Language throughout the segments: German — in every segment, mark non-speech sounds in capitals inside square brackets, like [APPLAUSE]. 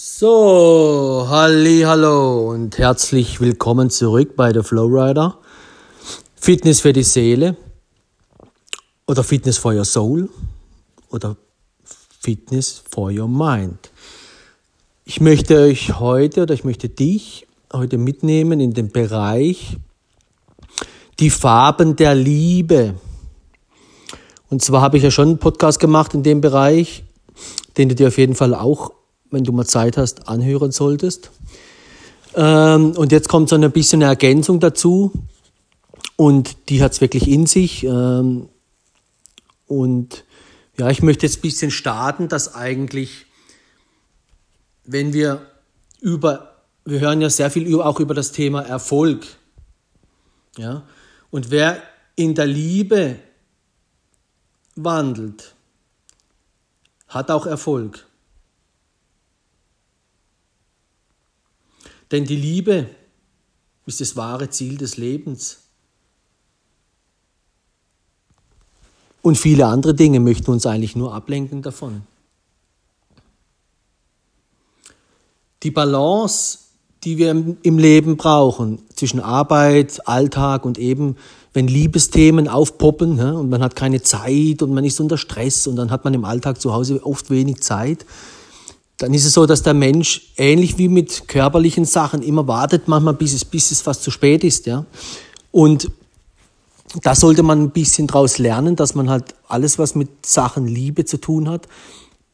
So, halli, hallo und herzlich willkommen zurück bei der Flowrider. Fitness für die Seele oder Fitness for your soul oder Fitness for your mind. Ich möchte euch heute oder ich möchte dich heute mitnehmen in den Bereich die Farben der Liebe. Und zwar habe ich ja schon einen Podcast gemacht in dem Bereich, den du dir auf jeden Fall auch, wenn du mal Zeit hast, anhören solltest. Ähm, und jetzt kommt so ein bisschen eine Ergänzung dazu. Und die hat es wirklich in sich. Ähm, und ja, ich möchte jetzt ein bisschen starten, dass eigentlich, wenn wir über, wir hören ja sehr viel auch über das Thema Erfolg. Ja, und wer in der Liebe wandelt, hat auch Erfolg. Denn die Liebe ist das wahre Ziel des Lebens. Und viele andere Dinge möchten uns eigentlich nur ablenken davon. Die Balance, die wir im Leben brauchen, zwischen Arbeit, Alltag und eben, wenn Liebesthemen aufpoppen ja, und man hat keine Zeit und man ist unter Stress und dann hat man im Alltag zu Hause oft wenig Zeit, dann ist es so, dass der Mensch ähnlich wie mit körperlichen Sachen immer wartet, manchmal bis es, bis es fast zu spät ist. Ja. Und da sollte man ein bisschen draus lernen, dass man halt alles, was mit Sachen Liebe zu tun hat,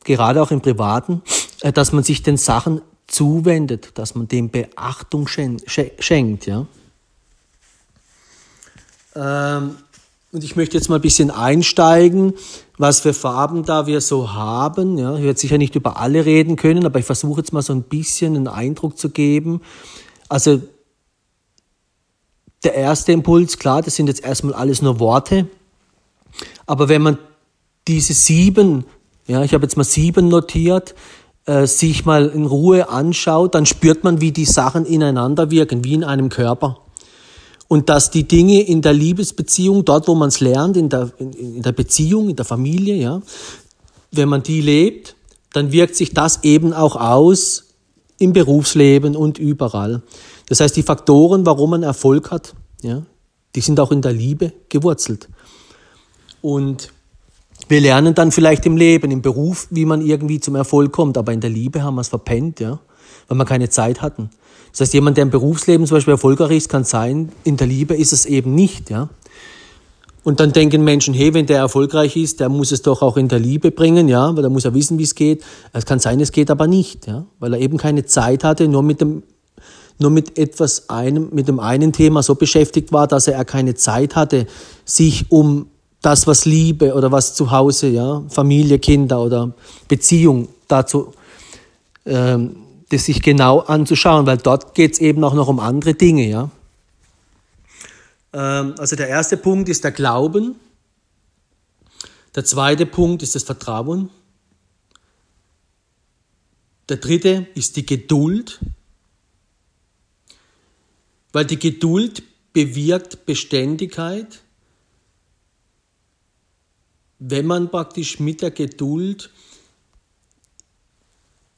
gerade auch im Privaten, äh, dass man sich den Sachen zuwendet, dass man dem Beachtung schenkt, ja. Ähm, und ich möchte jetzt mal ein bisschen einsteigen, was für Farben da wir so haben. Ja, ich werde sicher nicht über alle reden können, aber ich versuche jetzt mal so ein bisschen einen Eindruck zu geben. Also der erste Impuls, klar, das sind jetzt erstmal alles nur Worte. Aber wenn man diese sieben, ja, ich habe jetzt mal sieben notiert, äh, sich mal in Ruhe anschaut, dann spürt man, wie die Sachen ineinander wirken, wie in einem Körper. Und dass die Dinge in der Liebesbeziehung, dort wo man es lernt, in der, in, in der Beziehung, in der Familie, ja, wenn man die lebt, dann wirkt sich das eben auch aus im Berufsleben und überall. Das heißt, die Faktoren, warum man Erfolg hat, ja, die sind auch in der Liebe gewurzelt. Und wir lernen dann vielleicht im Leben, im Beruf, wie man irgendwie zum Erfolg kommt, aber in der Liebe haben wir es verpennt, ja, weil wir keine Zeit hatten. Das heißt, jemand, der im Berufsleben zum Beispiel erfolgreich ist, kann sein, in der Liebe ist es eben nicht, ja. Und dann denken Menschen, hey, wenn der erfolgreich ist, der muss es doch auch in der Liebe bringen, ja, weil er muss ja wissen, wie es geht. Es kann sein, es geht aber nicht, ja, weil er eben keine Zeit hatte, nur mit dem nur mit etwas einem, mit dem einen Thema so beschäftigt war, dass er keine Zeit hatte, sich um das, was Liebe oder was zu Hause, ja, Familie, Kinder oder Beziehung dazu, ähm, das sich genau anzuschauen, weil dort geht es eben auch noch um andere Dinge, ja. Ähm, also der erste Punkt ist der Glauben. Der zweite Punkt ist das Vertrauen. Der dritte ist die Geduld. Weil die Geduld bewirkt Beständigkeit. Wenn man praktisch mit der Geduld,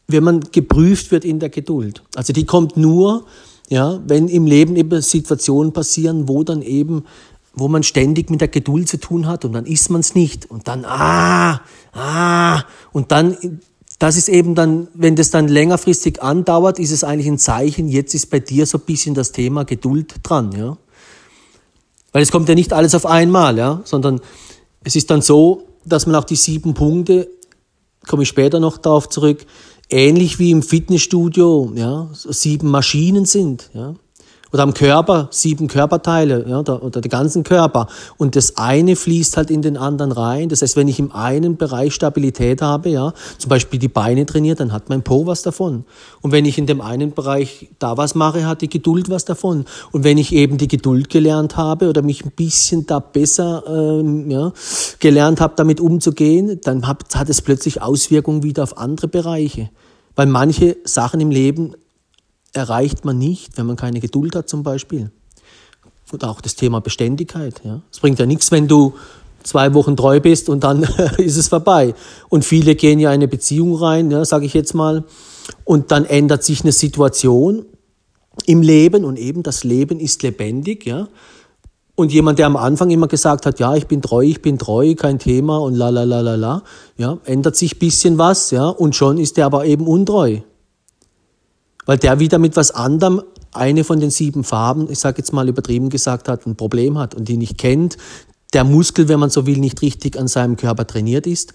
wenn man geprüft wird in der Geduld. Also die kommt nur, ja, wenn im Leben eben Situationen passieren, wo dann eben, wo man ständig mit der Geduld zu tun hat und dann ist man es nicht und dann, ah, ah, und dann das ist eben dann, wenn das dann längerfristig andauert, ist es eigentlich ein Zeichen, jetzt ist bei dir so ein bisschen das Thema Geduld dran, ja. Weil es kommt ja nicht alles auf einmal, ja, sondern es ist dann so, dass man auch die sieben Punkte, komme ich später noch darauf zurück, ähnlich wie im Fitnessstudio, ja, sieben Maschinen sind, ja oder am Körper sieben Körperteile ja, oder, oder den ganzen Körper. Und das eine fließt halt in den anderen rein. Das heißt, wenn ich im einen Bereich Stabilität habe, ja, zum Beispiel die Beine trainiert, dann hat mein Po was davon. Und wenn ich in dem einen Bereich da was mache, hat die Geduld was davon. Und wenn ich eben die Geduld gelernt habe oder mich ein bisschen da besser ähm, ja, gelernt habe, damit umzugehen, dann hat, hat es plötzlich Auswirkungen wieder auf andere Bereiche. Weil manche Sachen im Leben erreicht man nicht, wenn man keine Geduld hat zum Beispiel. Und auch das Thema Beständigkeit. Ja. Es bringt ja nichts, wenn du zwei Wochen treu bist und dann [LAUGHS] ist es vorbei. Und viele gehen ja in eine Beziehung rein, ja, sage ich jetzt mal, Und dann ändert sich eine Situation im Leben und eben das Leben ist lebendig, ja. Und jemand, der am Anfang immer gesagt hat, ja, ich bin treu, ich bin treu, kein Thema und la la la la la, ja, ändert sich bisschen was, ja, und schon ist der aber eben untreu. Weil der wieder mit was anderem eine von den sieben Farben, ich sage jetzt mal übertrieben gesagt, hat, ein Problem hat und die nicht kennt, der Muskel, wenn man so will, nicht richtig an seinem Körper trainiert ist.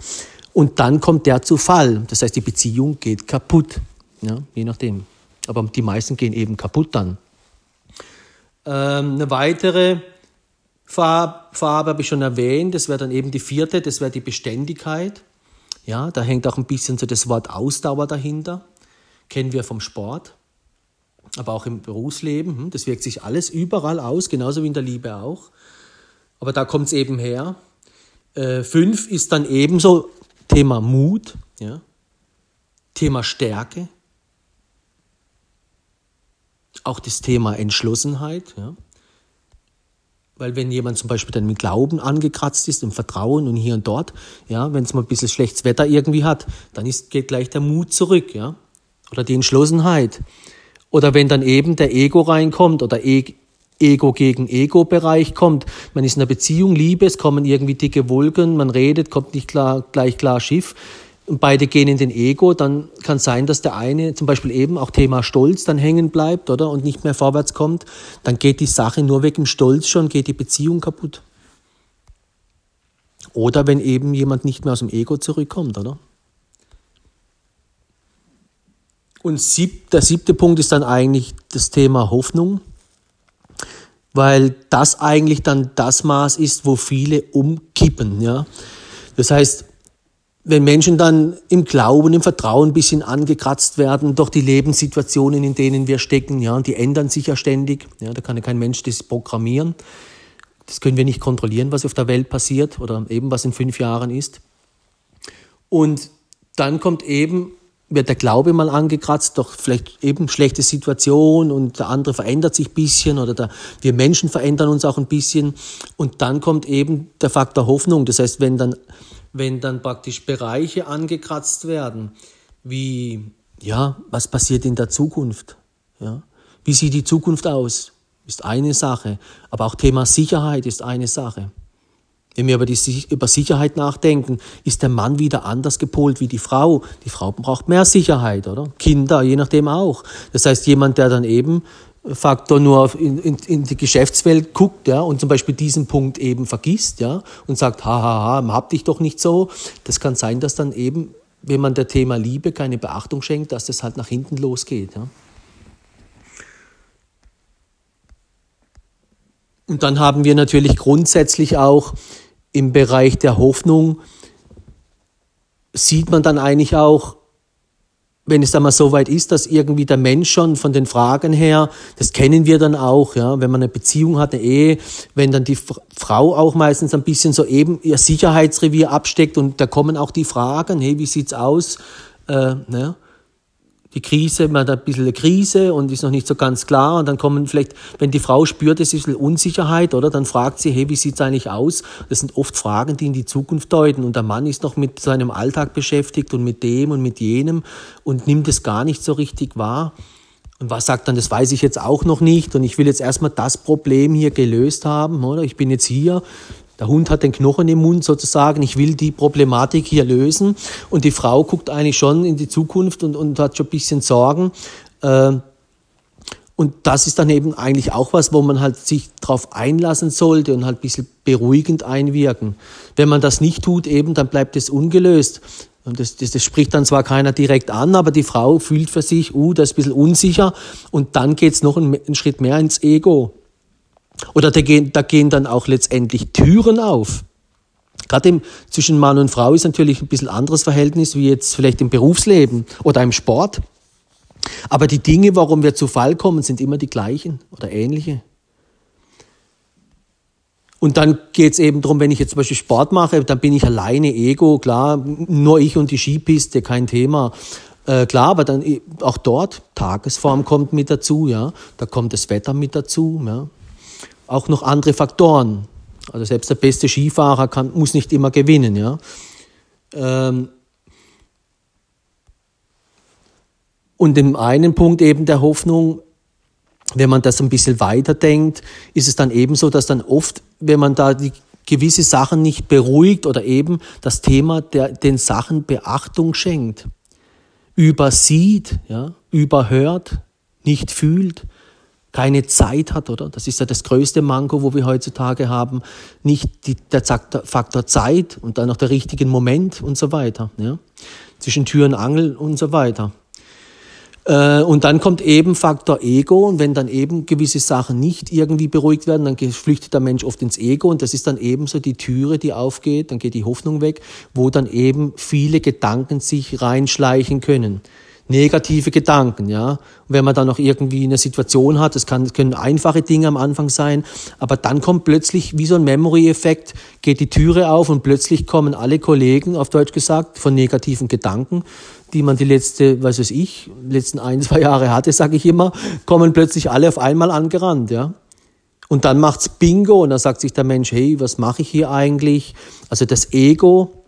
Und dann kommt der zu Fall. Das heißt, die Beziehung geht kaputt. Ja, je nachdem. Aber die meisten gehen eben kaputt dann. Ähm, eine weitere Farbe, Farbe habe ich schon erwähnt, das wäre dann eben die vierte, das wäre die Beständigkeit. Ja, da hängt auch ein bisschen so das Wort Ausdauer dahinter. Kennen wir vom Sport, aber auch im Berufsleben. Hm, das wirkt sich alles überall aus, genauso wie in der Liebe auch. Aber da kommt es eben her. Äh, fünf ist dann ebenso Thema Mut, ja, Thema Stärke, auch das Thema Entschlossenheit. Ja. Weil wenn jemand zum Beispiel dann mit Glauben angekratzt ist, im Vertrauen und hier und dort, ja, wenn es mal ein bisschen schlechtes Wetter irgendwie hat, dann ist, geht gleich der Mut zurück, ja. Oder die Entschlossenheit. Oder wenn dann eben der Ego reinkommt oder e Ego gegen Ego-Bereich kommt. Man ist in einer Beziehung, Liebe, es kommen irgendwie dicke Wolken, man redet, kommt nicht klar, gleich klar Schiff und beide gehen in den Ego, dann kann es sein, dass der eine zum Beispiel eben auch Thema Stolz dann hängen bleibt, oder? Und nicht mehr vorwärts kommt. Dann geht die Sache nur wegen Stolz schon, geht die Beziehung kaputt. Oder wenn eben jemand nicht mehr aus dem Ego zurückkommt, oder? Und sieb, der siebte Punkt ist dann eigentlich das Thema Hoffnung, weil das eigentlich dann das Maß ist, wo viele umkippen, ja. Das heißt, wenn Menschen dann im Glauben, im Vertrauen ein bisschen angekratzt werden durch die Lebenssituationen, in denen wir stecken, ja, und die ändern sich ja ständig, ja, da kann ja kein Mensch das programmieren. Das können wir nicht kontrollieren, was auf der Welt passiert oder eben was in fünf Jahren ist. Und dann kommt eben, wird der Glaube mal angekratzt durch vielleicht eben schlechte Situation und der andere verändert sich bisschen oder der, wir Menschen verändern uns auch ein bisschen. Und dann kommt eben der Faktor Hoffnung. Das heißt, wenn dann wenn dann praktisch Bereiche angekratzt werden, wie, ja, was passiert in der Zukunft? Ja? Wie sieht die Zukunft aus? Ist eine Sache. Aber auch Thema Sicherheit ist eine Sache. Wenn wir über, die, über Sicherheit nachdenken, ist der Mann wieder anders gepolt wie die Frau. Die Frau braucht mehr Sicherheit, oder? Kinder, je nachdem auch. Das heißt, jemand, der dann eben Faktor nur in, in, in, die Geschäftswelt guckt ja, und zum Beispiel diesen Punkt eben vergisst ja, und sagt, hahaha, hab dich doch nicht so. Das kann sein, dass dann eben, wenn man der Thema Liebe keine Beachtung schenkt, dass das halt nach hinten losgeht. Ja. Und dann haben wir natürlich grundsätzlich auch im Bereich der Hoffnung, sieht man dann eigentlich auch, wenn es dann mal so weit ist, dass irgendwie der Mensch schon von den Fragen her, das kennen wir dann auch, ja, wenn man eine Beziehung hat, eine Ehe, wenn dann die Frau auch meistens ein bisschen so eben ihr Sicherheitsrevier absteckt und da kommen auch die Fragen, hey, wie sieht's aus? Äh, ne? Die Krise, man hat ein bisschen eine Krise und ist noch nicht so ganz klar und dann kommen vielleicht, wenn die Frau spürt, es ist ein bisschen Unsicherheit, oder, dann fragt sie, hey, wie sieht's eigentlich aus? Das sind oft Fragen, die in die Zukunft deuten und der Mann ist noch mit seinem Alltag beschäftigt und mit dem und mit jenem und nimmt es gar nicht so richtig wahr. Und was sagt dann, das weiß ich jetzt auch noch nicht und ich will jetzt erstmal das Problem hier gelöst haben, oder? Ich bin jetzt hier, der Hund hat den Knochen im Mund sozusagen. Ich will die Problematik hier lösen. Und die Frau guckt eigentlich schon in die Zukunft und, und hat schon ein bisschen Sorgen. Äh, und das ist dann eben eigentlich auch was, wo man halt sich darauf einlassen sollte und halt ein bisschen beruhigend einwirken. Wenn man das nicht tut, eben, dann bleibt es ungelöst. Und das, das, das spricht dann zwar keiner direkt an, aber die Frau fühlt für sich, uh, das ist ein bisschen unsicher. Und dann geht's noch einen, einen Schritt mehr ins Ego. Oder da gehen, da gehen dann auch letztendlich Türen auf. Gerade zwischen Mann und Frau ist natürlich ein bisschen anderes Verhältnis wie jetzt vielleicht im Berufsleben oder im Sport. Aber die Dinge, warum wir zu Fall kommen, sind immer die gleichen oder ähnliche. Und dann geht es eben darum, wenn ich jetzt zum Beispiel Sport mache, dann bin ich alleine, Ego, klar, nur ich und die Skipiste, kein Thema. Äh, klar, aber dann auch dort, Tagesform kommt mit dazu, ja. Da kommt das Wetter mit dazu, ja auch noch andere Faktoren. Also selbst der beste Skifahrer kann, muss nicht immer gewinnen. Ja? Ähm Und im einen Punkt eben der Hoffnung, wenn man das ein bisschen weiterdenkt, ist es dann eben so, dass dann oft, wenn man da die gewisse Sachen nicht beruhigt oder eben das Thema der, den Sachen Beachtung schenkt, übersieht, ja, überhört, nicht fühlt, keine Zeit hat, oder? Das ist ja das größte Manko, wo wir heutzutage haben. Nicht die, der Faktor Zeit und dann noch der richtigen Moment und so weiter. Ja? Zwischen Tür und Angel und so weiter. Äh, und dann kommt eben Faktor Ego und wenn dann eben gewisse Sachen nicht irgendwie beruhigt werden, dann flüchtet der Mensch oft ins Ego und das ist dann eben so die Türe, die aufgeht, dann geht die Hoffnung weg, wo dann eben viele Gedanken sich reinschleichen können negative Gedanken, ja. Und wenn man dann noch irgendwie eine Situation hat, das, kann, das können einfache Dinge am Anfang sein, aber dann kommt plötzlich wie so ein Memory-Effekt, geht die Türe auf und plötzlich kommen alle Kollegen, auf Deutsch gesagt, von negativen Gedanken die man die letzte, was weiß ich, letzten ein, zwei Jahre hatte, sage ich immer, kommen plötzlich alle auf einmal angerannt, ja. Und dann macht's Bingo und dann sagt sich der Mensch, hey, was mache ich hier eigentlich? Also das Ego,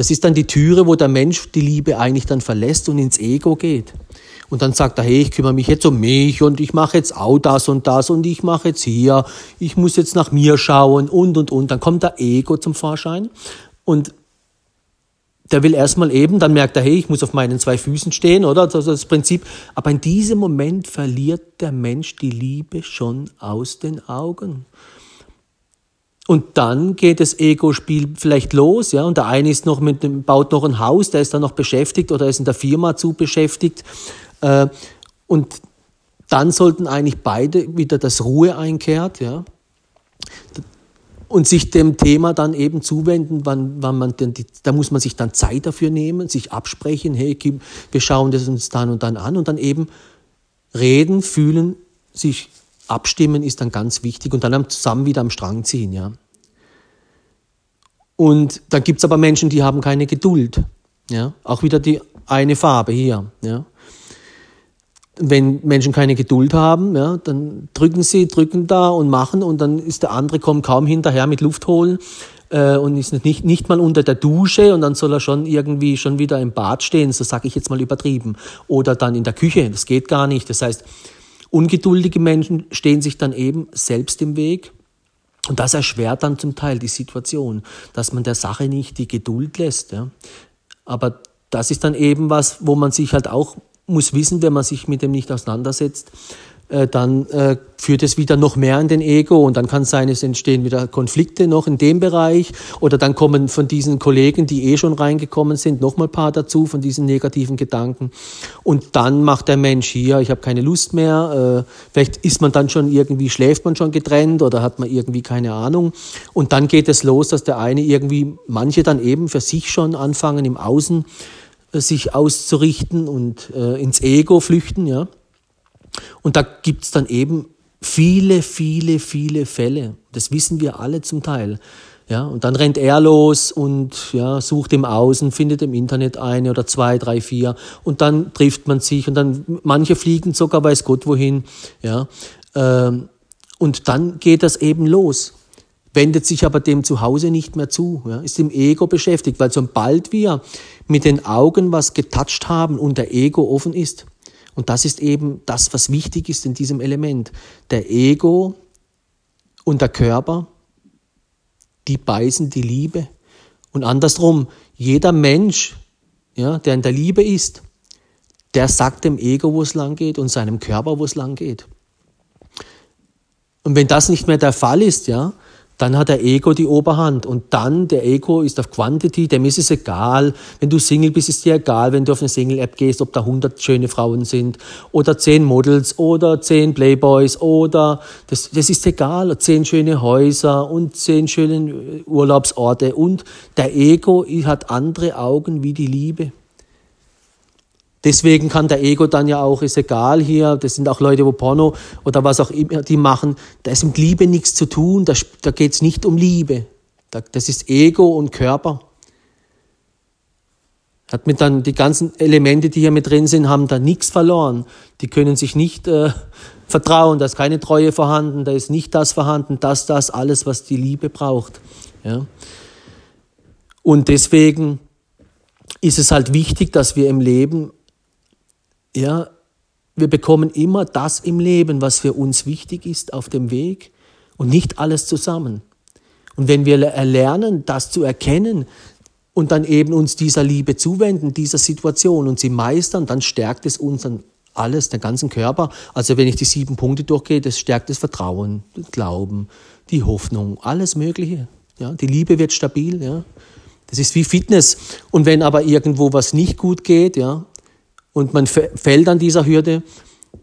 das ist dann die Türe, wo der Mensch die Liebe eigentlich dann verlässt und ins Ego geht. Und dann sagt er, hey, ich kümmere mich jetzt um mich und ich mache jetzt auch das und das und ich mache jetzt hier, ich muss jetzt nach mir schauen und und und. Dann kommt der Ego zum Vorschein und der will erstmal eben, dann merkt er, hey, ich muss auf meinen zwei Füßen stehen, oder? Das ist das Prinzip. Aber in diesem Moment verliert der Mensch die Liebe schon aus den Augen. Und dann geht das Ego-Spiel vielleicht los, ja. Und der eine ist noch mit dem, baut noch ein Haus, der ist dann noch beschäftigt oder ist in der Firma zu beschäftigt. Äh, und dann sollten eigentlich beide wieder das Ruhe einkehrt, ja und sich dem Thema dann eben zuwenden, wann, wann man denn die, da muss man sich dann Zeit dafür nehmen, sich absprechen, hey, wir schauen das uns dann und dann an und dann eben reden, fühlen, sich abstimmen ist dann ganz wichtig und dann zusammen wieder am Strang ziehen, ja. Und dann gibt's aber Menschen, die haben keine Geduld, ja. Auch wieder die eine Farbe hier, ja wenn Menschen keine Geduld haben, ja, dann drücken sie, drücken da und machen und dann ist der andere kommt kaum hinterher mit Luft holen äh, und ist nicht, nicht mal unter der Dusche und dann soll er schon irgendwie schon wieder im Bad stehen, so sage ich jetzt mal übertrieben. Oder dann in der Küche, das geht gar nicht. Das heißt, ungeduldige Menschen stehen sich dann eben selbst im Weg. Und das erschwert dann zum Teil die Situation, dass man der Sache nicht die Geduld lässt. Ja. Aber das ist dann eben was, wo man sich halt auch muss wissen, wenn man sich mit dem nicht auseinandersetzt, äh, dann äh, führt es wieder noch mehr in den Ego und dann kann es sein, es entstehen wieder Konflikte noch in dem Bereich oder dann kommen von diesen Kollegen, die eh schon reingekommen sind, noch mal ein paar dazu von diesen negativen Gedanken und dann macht der Mensch hier, ich habe keine Lust mehr, äh, vielleicht ist man dann schon irgendwie, schläft man schon getrennt oder hat man irgendwie keine Ahnung und dann geht es los, dass der eine irgendwie, manche dann eben für sich schon anfangen im Außen sich auszurichten und äh, ins Ego flüchten, ja. Und da gibt's dann eben viele, viele, viele Fälle. Das wissen wir alle zum Teil. Ja, und dann rennt er los und ja, sucht im Außen, findet im Internet eine oder zwei, drei, vier und dann trifft man sich und dann manche fliegen sogar weiß Gott wohin. Ja, ähm, und dann geht das eben los wendet sich aber dem zu Hause nicht mehr zu, ja, ist im Ego beschäftigt, weil sobald wir mit den Augen was getatscht haben und der Ego offen ist, und das ist eben das, was wichtig ist in diesem Element, der Ego und der Körper, die beißen die Liebe. Und andersrum, jeder Mensch, ja, der in der Liebe ist, der sagt dem Ego, wo es lang geht und seinem Körper, wo es lang geht. Und wenn das nicht mehr der Fall ist, ja, dann hat der Ego die Oberhand und dann der Ego ist auf Quantity, dem ist es egal. Wenn du Single bist, ist dir egal, wenn du auf eine Single-App gehst, ob da 100 schöne Frauen sind oder 10 Models oder 10 Playboys oder das, das ist egal, 10 schöne Häuser und 10 schöne Urlaubsorte und der Ego hat andere Augen wie die Liebe. Deswegen kann der Ego dann ja auch, ist egal hier, das sind auch Leute, wo Porno oder was auch immer die machen, da ist mit Liebe nichts zu tun, da, da geht es nicht um Liebe. Das ist Ego und Körper. Hat mit dann die ganzen Elemente, die hier mit drin sind, haben da nichts verloren. Die können sich nicht äh, [LAUGHS] vertrauen, da ist keine Treue vorhanden, da ist nicht das vorhanden, das, das, alles, was die Liebe braucht. Ja? Und deswegen ist es halt wichtig, dass wir im Leben ja, wir bekommen immer das im Leben, was für uns wichtig ist auf dem Weg und nicht alles zusammen. Und wenn wir erlernen, das zu erkennen und dann eben uns dieser Liebe zuwenden, dieser Situation und sie meistern, dann stärkt es unseren alles, den ganzen Körper. Also wenn ich die sieben Punkte durchgehe, das stärkt das Vertrauen, den Glauben, die Hoffnung, alles Mögliche. Ja, die Liebe wird stabil. Ja. Das ist wie Fitness. Und wenn aber irgendwo was nicht gut geht, ja, und man fällt an dieser Hürde,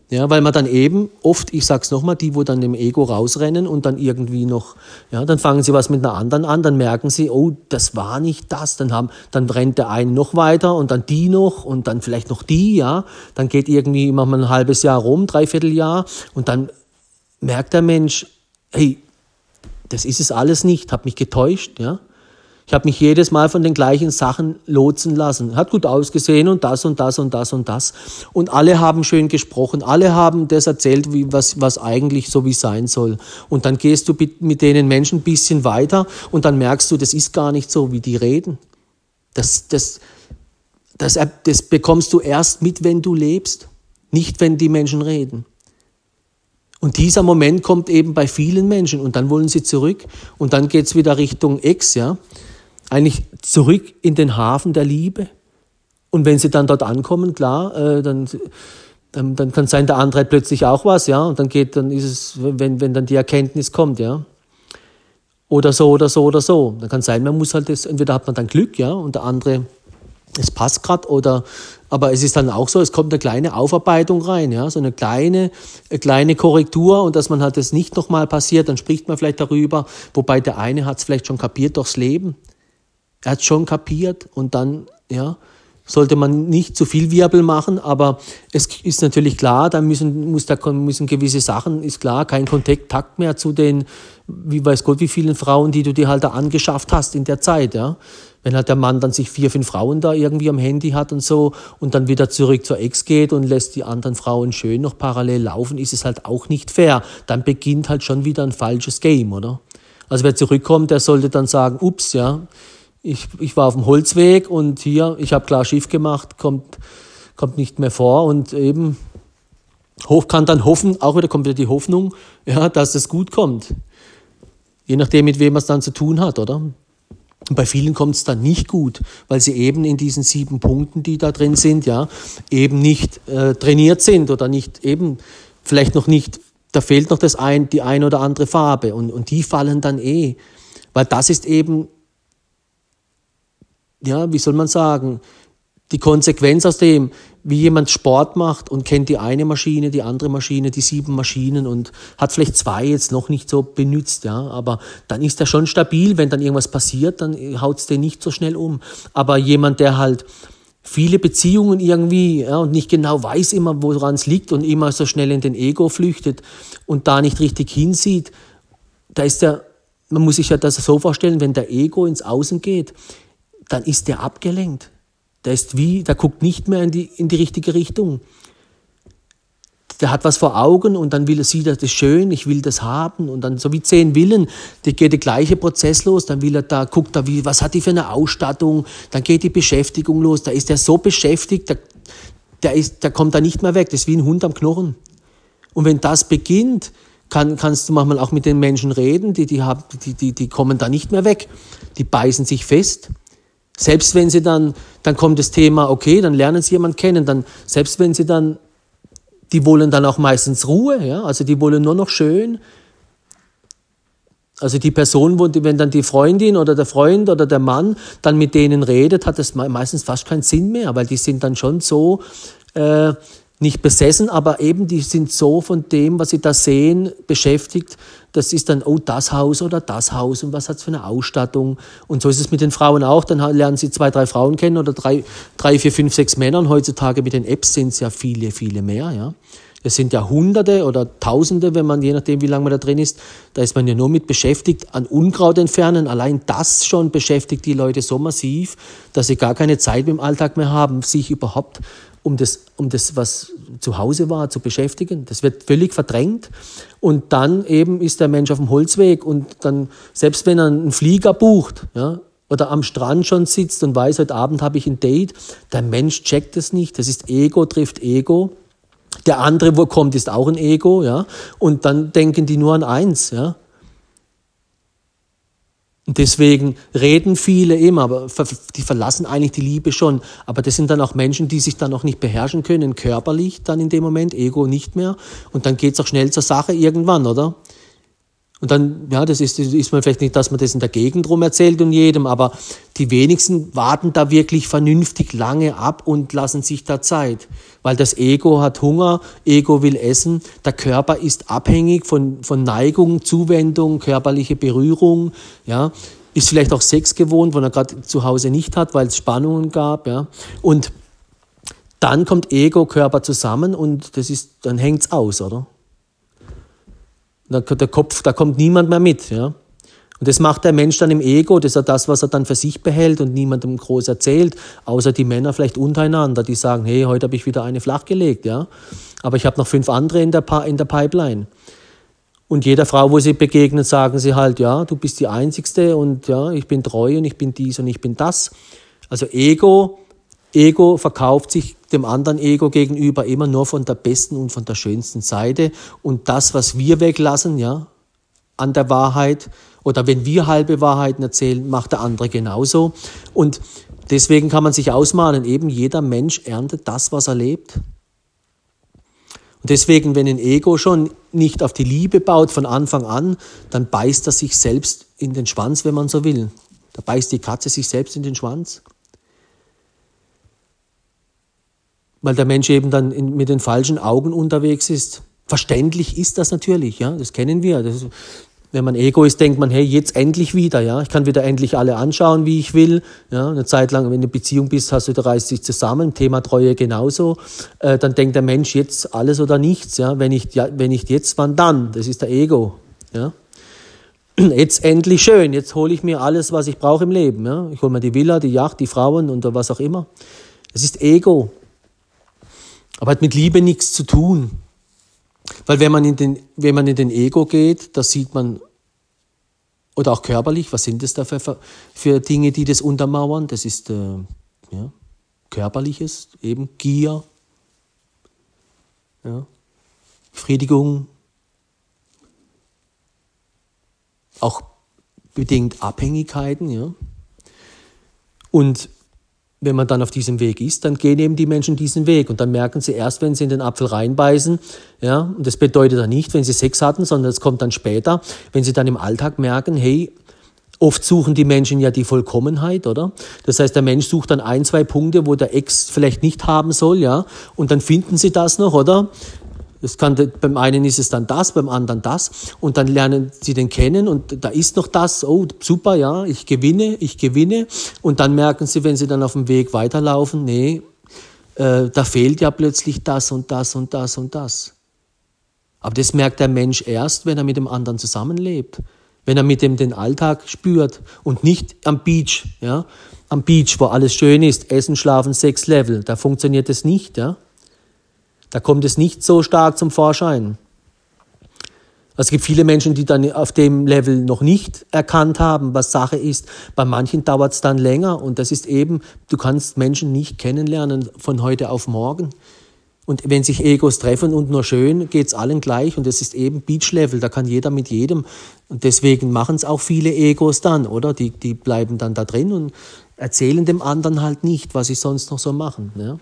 ja, weil man dann eben oft, ich sag's nochmal, die, wo dann im Ego rausrennen und dann irgendwie noch, ja, dann fangen sie was mit einer anderen an, dann merken sie, oh, das war nicht das, dann haben, dann rennt der eine noch weiter und dann die noch und dann vielleicht noch die, ja, dann geht irgendwie manchmal ein halbes Jahr rum, dreiviertel Jahr und dann merkt der Mensch, hey, das ist es alles nicht, hab mich getäuscht, ja. Ich habe mich jedes Mal von den gleichen Sachen lotsen lassen. Hat gut ausgesehen und das und das und das und das. Und alle haben schön gesprochen. Alle haben das erzählt, wie, was, was eigentlich so wie sein soll. Und dann gehst du mit denen Menschen ein bisschen weiter und dann merkst du, das ist gar nicht so, wie die reden. Das, das, das, das bekommst du erst mit, wenn du lebst. Nicht, wenn die Menschen reden. Und dieser Moment kommt eben bei vielen Menschen und dann wollen sie zurück und dann geht's wieder Richtung Ex, ja eigentlich zurück in den Hafen der Liebe. Und wenn sie dann dort ankommen, klar, äh, dann, dann, dann kann sein, der andere hat plötzlich auch was, ja, und dann geht, dann ist es, wenn, wenn dann die Erkenntnis kommt, ja. Oder so, oder so, oder so. Dann kann sein, man muss halt das, entweder hat man dann Glück, ja, und der andere, es passt gerade, oder, aber es ist dann auch so, es kommt eine kleine Aufarbeitung rein, ja, so eine kleine, eine kleine Korrektur und dass man halt das nicht nochmal passiert, dann spricht man vielleicht darüber, wobei der eine hat es vielleicht schon kapiert durchs Leben, er hat schon kapiert und dann, ja, sollte man nicht zu viel Wirbel machen, aber es ist natürlich klar, da müssen, muss da, müssen gewisse Sachen, ist klar, kein Kontakt mehr zu den, wie weiß Gott, wie vielen Frauen, die du dir halt da angeschafft hast in der Zeit, ja. Wenn halt der Mann dann sich vier, fünf Frauen da irgendwie am Handy hat und so und dann wieder zurück zur Ex geht und lässt die anderen Frauen schön noch parallel laufen, ist es halt auch nicht fair. Dann beginnt halt schon wieder ein falsches Game, oder? Also wer zurückkommt, der sollte dann sagen, ups, ja, ich, ich war auf dem Holzweg und hier, ich habe klar Schiff gemacht, kommt, kommt nicht mehr vor und eben hoch kann dann hoffen, auch wieder kommt wieder die Hoffnung, [LAUGHS] ja, dass es gut kommt. Je nachdem, mit wem man es dann zu tun hat, oder? Und bei vielen kommt es dann nicht gut, weil sie eben in diesen sieben Punkten, die da drin sind, ja, eben nicht äh, trainiert sind oder nicht eben vielleicht noch nicht, da fehlt noch das ein, die eine oder andere Farbe und, und die fallen dann eh. Weil das ist eben ja, wie soll man sagen, die Konsequenz aus dem, wie jemand Sport macht und kennt die eine Maschine, die andere Maschine, die sieben Maschinen und hat vielleicht zwei jetzt noch nicht so benutzt, ja, aber dann ist er schon stabil, wenn dann irgendwas passiert, dann haut es den nicht so schnell um. Aber jemand, der halt viele Beziehungen irgendwie ja, und nicht genau weiß immer, woran es liegt und immer so schnell in den Ego flüchtet und da nicht richtig hinsieht, da ist der, man muss sich ja das so vorstellen, wenn der Ego ins Außen geht, dann ist der abgelenkt. Der ist wie, der guckt nicht mehr in die, in die richtige Richtung. Der hat was vor Augen und dann will er, sieht er das schön, ich will das haben und dann so wie zehn Willen, da geht der gleiche Prozess los, dann will er da, guckt er, wie, was hat die für eine Ausstattung, dann geht die Beschäftigung los, da ist er so beschäftigt, der, der, ist, der kommt da nicht mehr weg, das ist wie ein Hund am Knochen. Und wenn das beginnt, kann, kannst du manchmal auch mit den Menschen reden, die, die, haben, die, die, die kommen da nicht mehr weg. Die beißen sich fest. Selbst wenn sie dann, dann kommt das Thema, okay, dann lernen sie jemanden kennen, dann, selbst wenn sie dann, die wollen dann auch meistens Ruhe, ja, also die wollen nur noch schön. Also die Person, wenn dann die Freundin oder der Freund oder der Mann dann mit denen redet, hat das meistens fast keinen Sinn mehr, weil die sind dann schon so, äh, nicht besessen, aber eben die sind so von dem, was sie da sehen, beschäftigt. Das ist dann, oh, das Haus oder das Haus und was hat's für eine Ausstattung. Und so ist es mit den Frauen auch. Dann lernen sie zwei, drei Frauen kennen oder drei, drei vier, fünf, sechs Männer. Und heutzutage mit den Apps sind es ja viele, viele mehr. Ja. Es sind ja Hunderte oder Tausende, wenn man, je nachdem, wie lange man da drin ist, da ist man ja nur mit beschäftigt, an Unkraut entfernen. Allein das schon beschäftigt die Leute so massiv, dass sie gar keine Zeit im Alltag mehr haben, sich überhaupt um das, um das, was zu Hause war, zu beschäftigen. Das wird völlig verdrängt. Und dann eben ist der Mensch auf dem Holzweg und dann, selbst wenn er einen Flieger bucht, ja, oder am Strand schon sitzt und weiß, heute Abend habe ich ein Date. Der Mensch checkt es nicht. Das ist Ego trifft Ego. Der andere, wo kommt, ist auch ein Ego, ja. Und dann denken die nur an eins, ja. Und deswegen reden viele immer, aber die verlassen eigentlich die Liebe schon. Aber das sind dann auch Menschen, die sich dann auch nicht beherrschen können, körperlich dann in dem Moment, Ego nicht mehr. Und dann geht's auch schnell zur Sache irgendwann, oder? Und dann, ja, das ist, ist man vielleicht nicht, dass man das in der Gegend rum erzählt und jedem, aber die wenigsten warten da wirklich vernünftig lange ab und lassen sich da Zeit. Weil das Ego hat Hunger, Ego will essen, der Körper ist abhängig von, von Neigung, Zuwendung, körperliche Berührung, ja, ist vielleicht auch Sex gewohnt, wo er gerade zu Hause nicht hat, weil es Spannungen gab, ja. Und dann kommt Ego, Körper zusammen und das ist, dann hängt's aus, oder? Der Kopf, da kommt niemand mehr mit. Ja? Und das macht der Mensch dann im Ego, das ist das, was er dann für sich behält und niemandem groß erzählt, außer die Männer vielleicht untereinander, die sagen, hey, heute habe ich wieder eine flachgelegt, ja. Aber ich habe noch fünf andere in der, in der Pipeline. Und jeder Frau, wo sie begegnet, sagen sie halt, ja, du bist die Einzigste und ja, ich bin treu und ich bin dies und ich bin das. Also Ego, Ego verkauft sich dem anderen Ego gegenüber immer nur von der besten und von der schönsten Seite. Und das, was wir weglassen, ja, an der Wahrheit, oder wenn wir halbe Wahrheiten erzählen, macht der andere genauso. Und deswegen kann man sich ausmalen, eben jeder Mensch erntet das, was er lebt. Und deswegen, wenn ein Ego schon nicht auf die Liebe baut von Anfang an, dann beißt er sich selbst in den Schwanz, wenn man so will. Da beißt die Katze sich selbst in den Schwanz. Weil der Mensch eben dann in, mit den falschen Augen unterwegs ist. Verständlich ist das natürlich, ja, das kennen wir. Das wenn man Ego ist, denkt man, hey, jetzt endlich wieder, ja, ich kann wieder endlich alle anschauen, wie ich will. Ja, eine Zeit lang, wenn du in Beziehung bist, hast du, da reißt dich zusammen, Thema Treue genauso. Äh, dann denkt der Mensch jetzt alles oder nichts, ja, wenn nicht, ja, wenn nicht jetzt, wann dann? Das ist der Ego, ja. [CLEARS THROAT] Jetzt endlich schön, jetzt hole ich mir alles, was ich brauche im Leben, ja. Ich hole mir die Villa, die Yacht, die Frauen und was auch immer. Es ist Ego. Aber hat mit Liebe nichts zu tun. Weil wenn man in den, wenn man in den Ego geht, da sieht man, oder auch körperlich, was sind das da für, für Dinge, die das untermauern? Das ist äh, ja, körperliches, eben Gier, ja, Befriedigung, auch bedingt Abhängigkeiten, ja. Und wenn man dann auf diesem Weg ist, dann gehen eben die Menschen diesen Weg und dann merken sie erst, wenn sie in den Apfel reinbeißen, ja, und das bedeutet dann nicht, wenn sie Sex hatten, sondern es kommt dann später, wenn sie dann im Alltag merken, hey, Oft suchen die Menschen ja die Vollkommenheit, oder? Das heißt, der Mensch sucht dann ein, zwei Punkte, wo der Ex vielleicht nicht haben soll, ja? Und dann finden sie das noch, oder? Das kann, beim einen ist es dann das, beim anderen das. Und dann lernen sie den kennen und da ist noch das. Oh, super, ja, ich gewinne, ich gewinne. Und dann merken sie, wenn sie dann auf dem Weg weiterlaufen, nee, äh, da fehlt ja plötzlich das und das und das und das. Aber das merkt der Mensch erst, wenn er mit dem anderen zusammenlebt. Wenn er mit dem den Alltag spürt und nicht am Beach, ja. Am Beach, wo alles schön ist, Essen, Schlafen, Sex, Level. Da funktioniert es nicht, ja. Da kommt es nicht so stark zum Vorschein. Es gibt viele Menschen, die dann auf dem Level noch nicht erkannt haben, was Sache ist. Bei manchen dauert es dann länger und das ist eben, du kannst Menschen nicht kennenlernen von heute auf morgen. Und wenn sich Egos treffen und nur schön, geht es allen gleich und das ist eben Beach-Level, da kann jeder mit jedem. Und deswegen machen es auch viele Egos dann, oder? Die, die bleiben dann da drin und erzählen dem anderen halt nicht, was sie sonst noch so machen. Ja?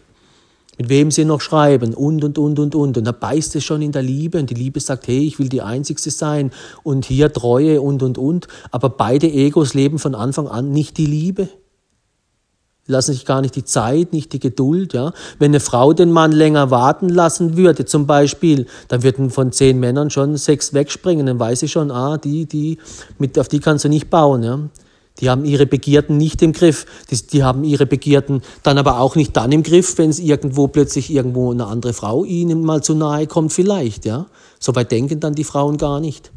Mit wem sie noch schreiben und, und, und, und, und. Und da beißt es schon in der Liebe und die Liebe sagt, hey, ich will die Einzigste sein und hier Treue und, und, und. Aber beide Egos leben von Anfang an nicht die Liebe. Sie lassen sich gar nicht die Zeit, nicht die Geduld, ja. Wenn eine Frau den Mann länger warten lassen würde, zum Beispiel, dann würden von zehn Männern schon sechs wegspringen, dann weiß ich schon, ah, die, die, mit, auf die kannst du nicht bauen, ja. Die haben ihre Begierden nicht im Griff. Die, die, haben ihre Begierden dann aber auch nicht dann im Griff, wenn es irgendwo plötzlich irgendwo eine andere Frau ihnen mal zu nahe kommt, vielleicht, ja. Soweit denken dann die Frauen gar nicht.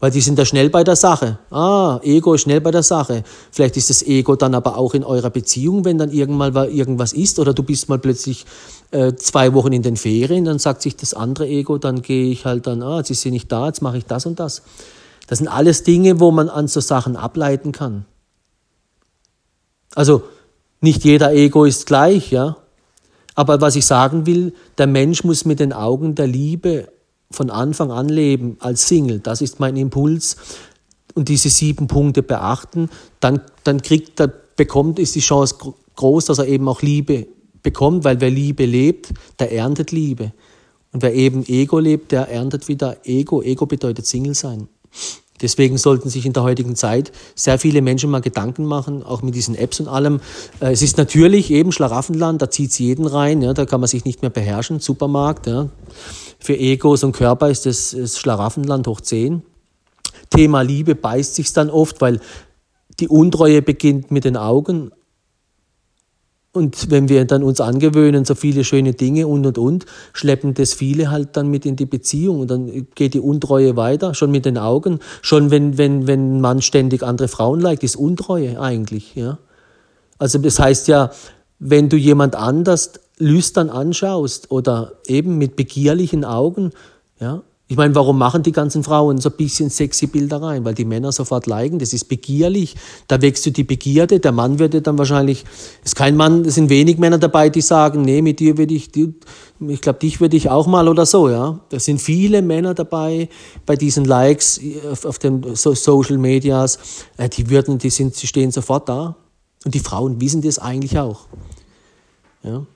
Weil die sind da schnell bei der Sache. Ah, Ego ist schnell bei der Sache. Vielleicht ist das Ego dann aber auch in eurer Beziehung, wenn dann irgendwann mal irgendwas ist oder du bist mal plötzlich äh, zwei Wochen in den Ferien, dann sagt sich das andere Ego, dann gehe ich halt dann, ah, jetzt ist sie nicht da, jetzt mache ich das und das. Das sind alles Dinge, wo man an so Sachen ableiten kann. Also nicht jeder Ego ist gleich, ja. Aber was ich sagen will, der Mensch muss mit den Augen der Liebe von Anfang an leben als Single. Das ist mein Impuls. Und diese sieben Punkte beachten, dann, dann kriegt er, bekommt, ist die Chance groß, dass er eben auch Liebe bekommt, weil wer Liebe lebt, der erntet Liebe. Und wer eben Ego lebt, der erntet wieder Ego. Ego bedeutet Single sein. Deswegen sollten sich in der heutigen Zeit sehr viele Menschen mal Gedanken machen, auch mit diesen Apps und allem. Äh, es ist natürlich eben Schlaraffenland, da zieht es jeden rein, ja, da kann man sich nicht mehr beherrschen. Supermarkt, ja. Für Egos und Körper ist das, das Schlaraffenland hoch 10. Thema Liebe beißt sich dann oft, weil die Untreue beginnt mit den Augen, und wenn wir dann uns angewöhnen, so viele schöne Dinge und und und, schleppen das viele halt dann mit in die Beziehung und dann geht die Untreue weiter, schon mit den Augen. Schon wenn, wenn, wenn ein Mann ständig andere Frauen liked, ist Untreue eigentlich, ja. Also das heißt ja, wenn du jemand anders lüstern anschaust oder eben mit begierlichen Augen, ja, ich meine, warum machen die ganzen Frauen so ein bisschen sexy Bilder rein? Weil die Männer sofort liken, das ist begierlich. Da wächst du die Begierde. Der Mann würde dann wahrscheinlich, ist kein Mann, es sind wenig Männer dabei, die sagen, nee, mit dir würde ich, ich glaube, dich würde ich auch mal oder so, ja. Da sind viele Männer dabei bei diesen Likes auf, auf den Social Medias. Äh, die würden, die sind, sie stehen sofort da. Und die Frauen wissen das eigentlich auch. Ja.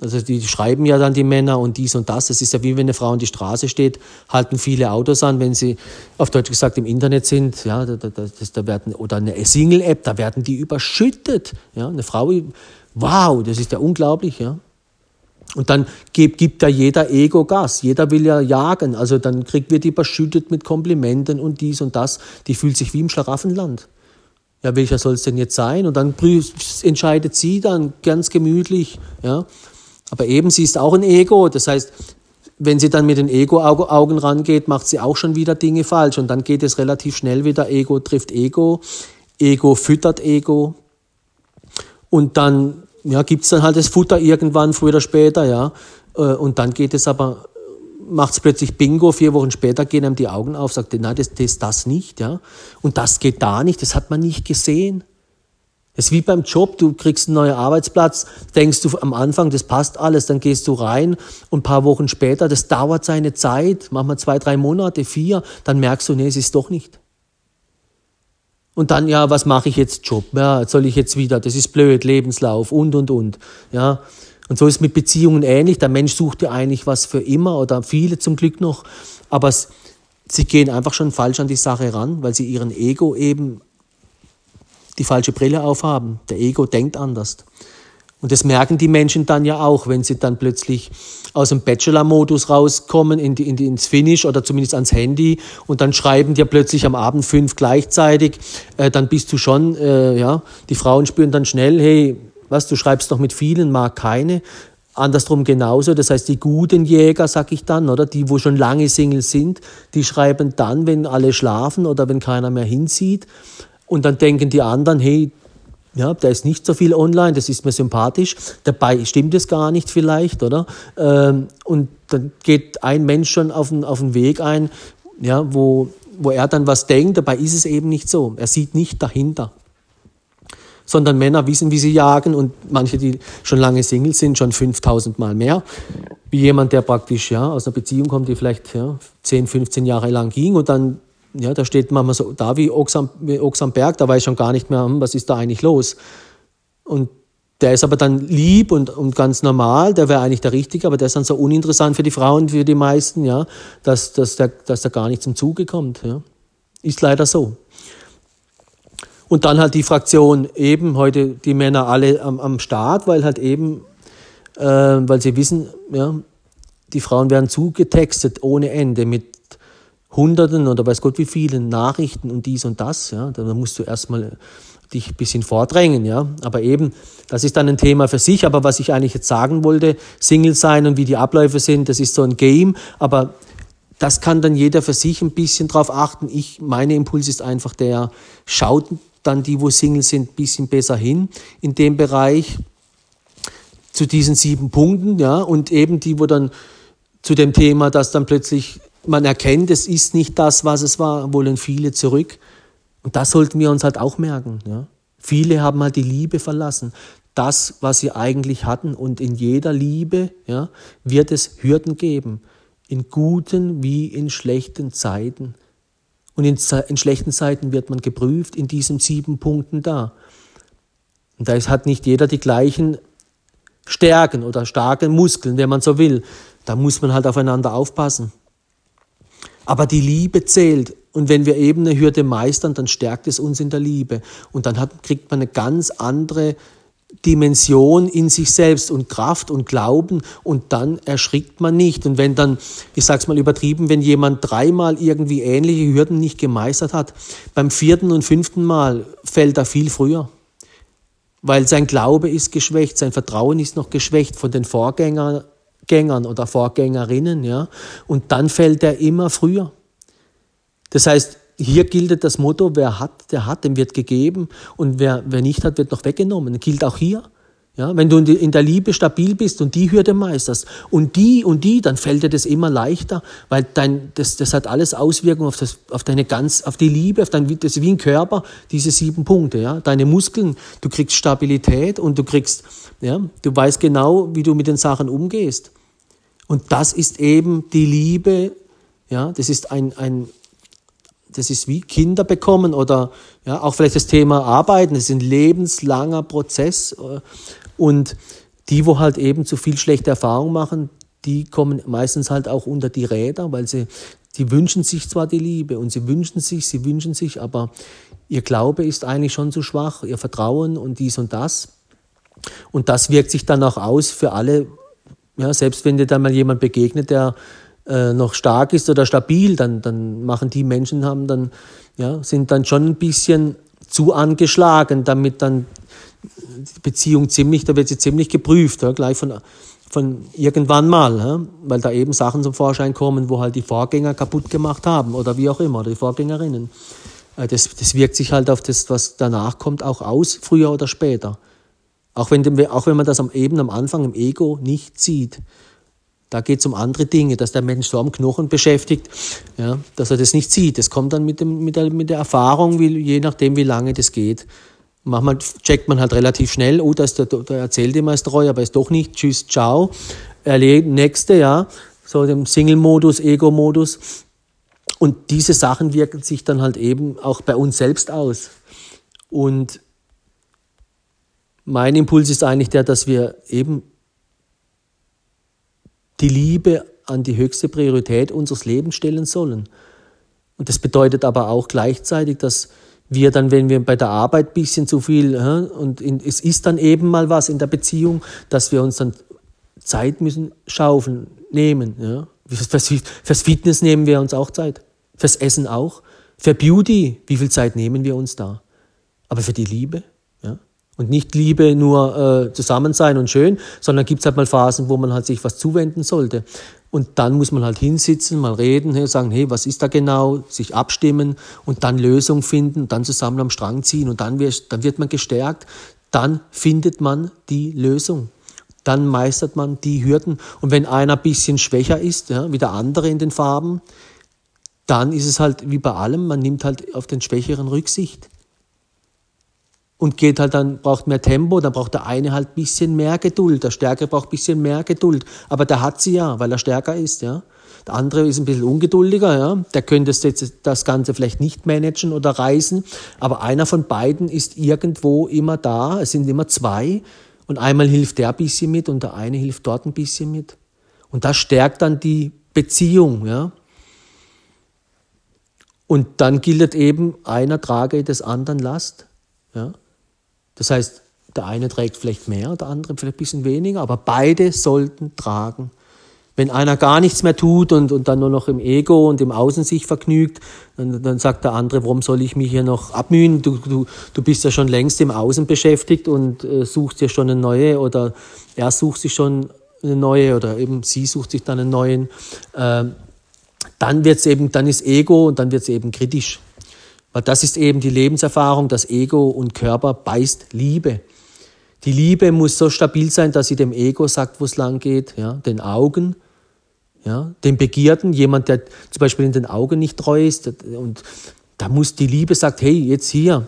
Also die schreiben ja dann die Männer und dies und das. Das ist ja wie wenn eine Frau an die Straße steht, halten viele Autos an, wenn sie auf Deutsch gesagt im Internet sind, ja, da, da, da werden, oder eine Single-App, da werden die überschüttet. Ja, eine Frau, wow, das ist ja unglaublich, ja. Und dann gibt, gibt da jeder Ego Gas. Jeder will ja jagen. Also dann kriegt wird die überschüttet mit Komplimenten und dies und das. Die fühlt sich wie im Schlaraffenland. Ja, welcher soll es denn jetzt sein? Und dann entscheidet sie dann ganz gemütlich, ja. Aber eben, sie ist auch ein Ego. Das heißt, wenn sie dann mit den Ego-Augen rangeht, macht sie auch schon wieder Dinge falsch. Und dann geht es relativ schnell wieder. Ego trifft Ego. Ego füttert Ego. Und dann ja, gibt es dann halt das Futter irgendwann, früher oder später, ja. Äh, und dann geht es aber, macht es plötzlich Bingo, vier Wochen später gehen einem die Augen auf, sagt, nein, das, das, das nicht, ja. Und das geht da nicht, das hat man nicht gesehen. Das ist wie beim Job, du kriegst einen neuen Arbeitsplatz, denkst du am Anfang, das passt alles, dann gehst du rein und ein paar Wochen später, das dauert seine Zeit, manchmal zwei, drei Monate, vier, dann merkst du, nee, es ist doch nicht. Und dann, ja, was mache ich jetzt Job? Ja, soll ich jetzt wieder, das ist blöd, Lebenslauf und, und, und. Ja, und so ist es mit Beziehungen ähnlich. Der Mensch sucht ja eigentlich was für immer oder viele zum Glück noch. Aber es, sie gehen einfach schon falsch an die Sache ran, weil sie ihren Ego eben die falsche Brille aufhaben. Der Ego denkt anders. Und das merken die Menschen dann ja auch, wenn sie dann plötzlich aus dem Bachelor-Modus rauskommen in die, in die, ins Finish oder zumindest ans Handy und dann schreiben dir plötzlich am Abend fünf gleichzeitig, äh, dann bist du schon, äh, ja, die Frauen spüren dann schnell, hey, was, du schreibst doch mit vielen, mag keine. Andersrum genauso, das heißt, die guten Jäger, sag ich dann, oder die, wo schon lange Single sind, die schreiben dann, wenn alle schlafen oder wenn keiner mehr hinsieht. Und dann denken die anderen, hey, ja, da ist nicht so viel online, das ist mir sympathisch. Dabei stimmt es gar nicht vielleicht, oder? Ähm, und dann geht ein Mensch schon auf den, auf den Weg ein, ja, wo, wo er dann was denkt, dabei ist es eben nicht so. Er sieht nicht dahinter. Sondern Männer wissen, wie sie jagen und manche, die schon lange Single sind, schon 5000 Mal mehr. Wie jemand, der praktisch ja, aus einer Beziehung kommt, die vielleicht ja, 10, 15 Jahre lang ging und dann ja, da steht manchmal so da wie Ochs am Berg, da weiß ich schon gar nicht mehr, hm, was ist da eigentlich los. Und der ist aber dann lieb und, und ganz normal, der wäre eigentlich der Richtige, aber der ist dann so uninteressant für die Frauen, für die meisten, ja, dass, dass, der, dass der gar nicht zum Zuge kommt. Ja. Ist leider so. Und dann halt die Fraktion eben, heute die Männer alle am, am Start, weil halt eben, äh, weil sie wissen, ja, die Frauen werden zugetextet ohne Ende mit Hunderten oder weiß Gott wie vielen Nachrichten und dies und das. Ja, da musst du erstmal dich ein bisschen vordrängen, ja. Aber eben, das ist dann ein Thema für sich. Aber was ich eigentlich jetzt sagen wollte, Single sein und wie die Abläufe sind, das ist so ein Game. Aber das kann dann jeder für sich ein bisschen drauf achten. Ich, meine Impuls ist einfach der, schaut dann die, wo Single sind, ein bisschen besser hin in dem Bereich zu diesen sieben Punkten, ja. Und eben die, wo dann zu dem Thema, dass dann plötzlich man erkennt, es ist nicht das, was es war, wollen viele zurück. Und das sollten wir uns halt auch merken. Ja? Viele haben halt die Liebe verlassen, das, was sie eigentlich hatten. Und in jeder Liebe ja, wird es Hürden geben, in guten wie in schlechten Zeiten. Und in, in schlechten Zeiten wird man geprüft in diesen sieben Punkten da. Und da hat nicht jeder die gleichen Stärken oder starke Muskeln, wenn man so will. Da muss man halt aufeinander aufpassen. Aber die Liebe zählt. Und wenn wir eben eine Hürde meistern, dann stärkt es uns in der Liebe. Und dann hat, kriegt man eine ganz andere Dimension in sich selbst und Kraft und Glauben und dann erschrickt man nicht. Und wenn dann, ich sag's mal übertrieben, wenn jemand dreimal irgendwie ähnliche Hürden nicht gemeistert hat, beim vierten und fünften Mal fällt er viel früher. Weil sein Glaube ist geschwächt, sein Vertrauen ist noch geschwächt von den Vorgängern oder Vorgängerinnen, ja. Und dann fällt er immer früher. Das heißt, hier gilt das Motto, wer hat, der hat, dem wird gegeben und wer, wer nicht hat, wird noch weggenommen. Das gilt auch hier. Ja, wenn du in der Liebe stabil bist und die Hürde meisterst und die und die, dann fällt dir das immer leichter, weil dein, das, das hat alles Auswirkungen auf, das, auf deine ganz, auf die Liebe, auf dein, das ist wie ein Körper, diese sieben Punkte, ja. Deine Muskeln, du kriegst Stabilität und du kriegst, ja, du weißt genau, wie du mit den Sachen umgehst. Und das ist eben die Liebe, ja, das ist ein, ein, das ist wie Kinder bekommen oder ja, auch vielleicht das Thema Arbeiten, das ist ein lebenslanger Prozess. Äh, und die, wo halt eben zu viel schlechte Erfahrungen machen, die kommen meistens halt auch unter die Räder, weil sie, die wünschen sich zwar die Liebe und sie wünschen sich, sie wünschen sich, aber ihr Glaube ist eigentlich schon zu schwach, ihr Vertrauen und dies und das. Und das wirkt sich dann auch aus für alle, ja, selbst wenn dir dann mal jemand begegnet, der äh, noch stark ist oder stabil, dann, dann machen die Menschen haben dann, ja, sind dann schon ein bisschen zu angeschlagen, damit dann die Beziehung ziemlich, da wird sie ziemlich geprüft, ja, gleich von, von irgendwann mal, ja, weil da eben Sachen zum Vorschein kommen, wo halt die Vorgänger kaputt gemacht haben oder wie auch immer, oder die Vorgängerinnen. Äh, das, das wirkt sich halt auf das, was danach kommt, auch aus, früher oder später. Auch wenn, auch wenn man das am, eben am Anfang im Ego nicht sieht. Da geht es um andere Dinge, dass der Mensch so am Knochen beschäftigt, ja, dass er das nicht sieht. Das kommt dann mit, dem, mit, der, mit der Erfahrung, wie, je nachdem, wie lange das geht. Manchmal checkt man halt relativ schnell, oh, da, ist der, da erzählt ihm als treu, aber ist doch nicht, tschüss, ciao. Erlebt, nächste, ja, so dem Single-Modus, Ego-Modus. Und diese Sachen wirken sich dann halt eben auch bei uns selbst aus. Und mein Impuls ist eigentlich der, dass wir eben die Liebe an die höchste Priorität unseres Lebens stellen sollen. Und das bedeutet aber auch gleichzeitig, dass wir dann, wenn wir bei der Arbeit ein bisschen zu viel, und es ist dann eben mal was in der Beziehung, dass wir uns dann Zeit müssen schaufeln, nehmen. Fürs Fitness nehmen wir uns auch Zeit. Fürs Essen auch. Für Beauty, wie viel Zeit nehmen wir uns da? Aber für die Liebe, und nicht Liebe nur äh, zusammen sein und schön, sondern gibt es halt mal Phasen, wo man halt sich was zuwenden sollte. Und dann muss man halt hinsitzen, mal reden, hey, sagen, hey, was ist da genau, sich abstimmen und dann Lösung finden, dann zusammen am Strang ziehen und dann wird, dann wird man gestärkt, dann findet man die Lösung. Dann meistert man die Hürden. Und wenn einer ein bisschen schwächer ist, ja, wie der andere in den Farben, dann ist es halt wie bei allem, man nimmt halt auf den Schwächeren Rücksicht und geht halt dann, braucht mehr Tempo, dann braucht der eine halt bisschen mehr Geduld, der Stärkere braucht bisschen mehr Geduld, aber der hat sie ja, weil er stärker ist, ja. Der andere ist ein bisschen ungeduldiger, ja. Der könnte das, Ganze vielleicht nicht managen oder reißen, aber einer von beiden ist irgendwo immer da, es sind immer zwei und einmal hilft der ein bisschen mit und der eine hilft dort ein bisschen mit. Und das stärkt dann die Beziehung, ja. Und dann gilt eben, einer trage des anderen Last, ja. Das heißt, der eine trägt vielleicht mehr, der andere vielleicht ein bisschen weniger, aber beide sollten tragen. Wenn einer gar nichts mehr tut und, und dann nur noch im Ego und im Außen sich vergnügt, dann, dann sagt der andere, warum soll ich mich hier noch abmühen? Du, du, du bist ja schon längst im Außen beschäftigt und äh, suchst dir schon eine neue oder er sucht sich schon eine neue oder eben sie sucht sich dann einen neuen. Äh, dann wird's eben, dann ist Ego und dann wird es eben kritisch. Weil das ist eben die Lebenserfahrung, das Ego und Körper beißt Liebe. Die Liebe muss so stabil sein, dass sie dem Ego sagt, wo es lang geht, ja, den Augen, ja, den Begierden, jemand, der zum Beispiel in den Augen nicht treu ist. Und da muss die Liebe sagt, hey, jetzt hier,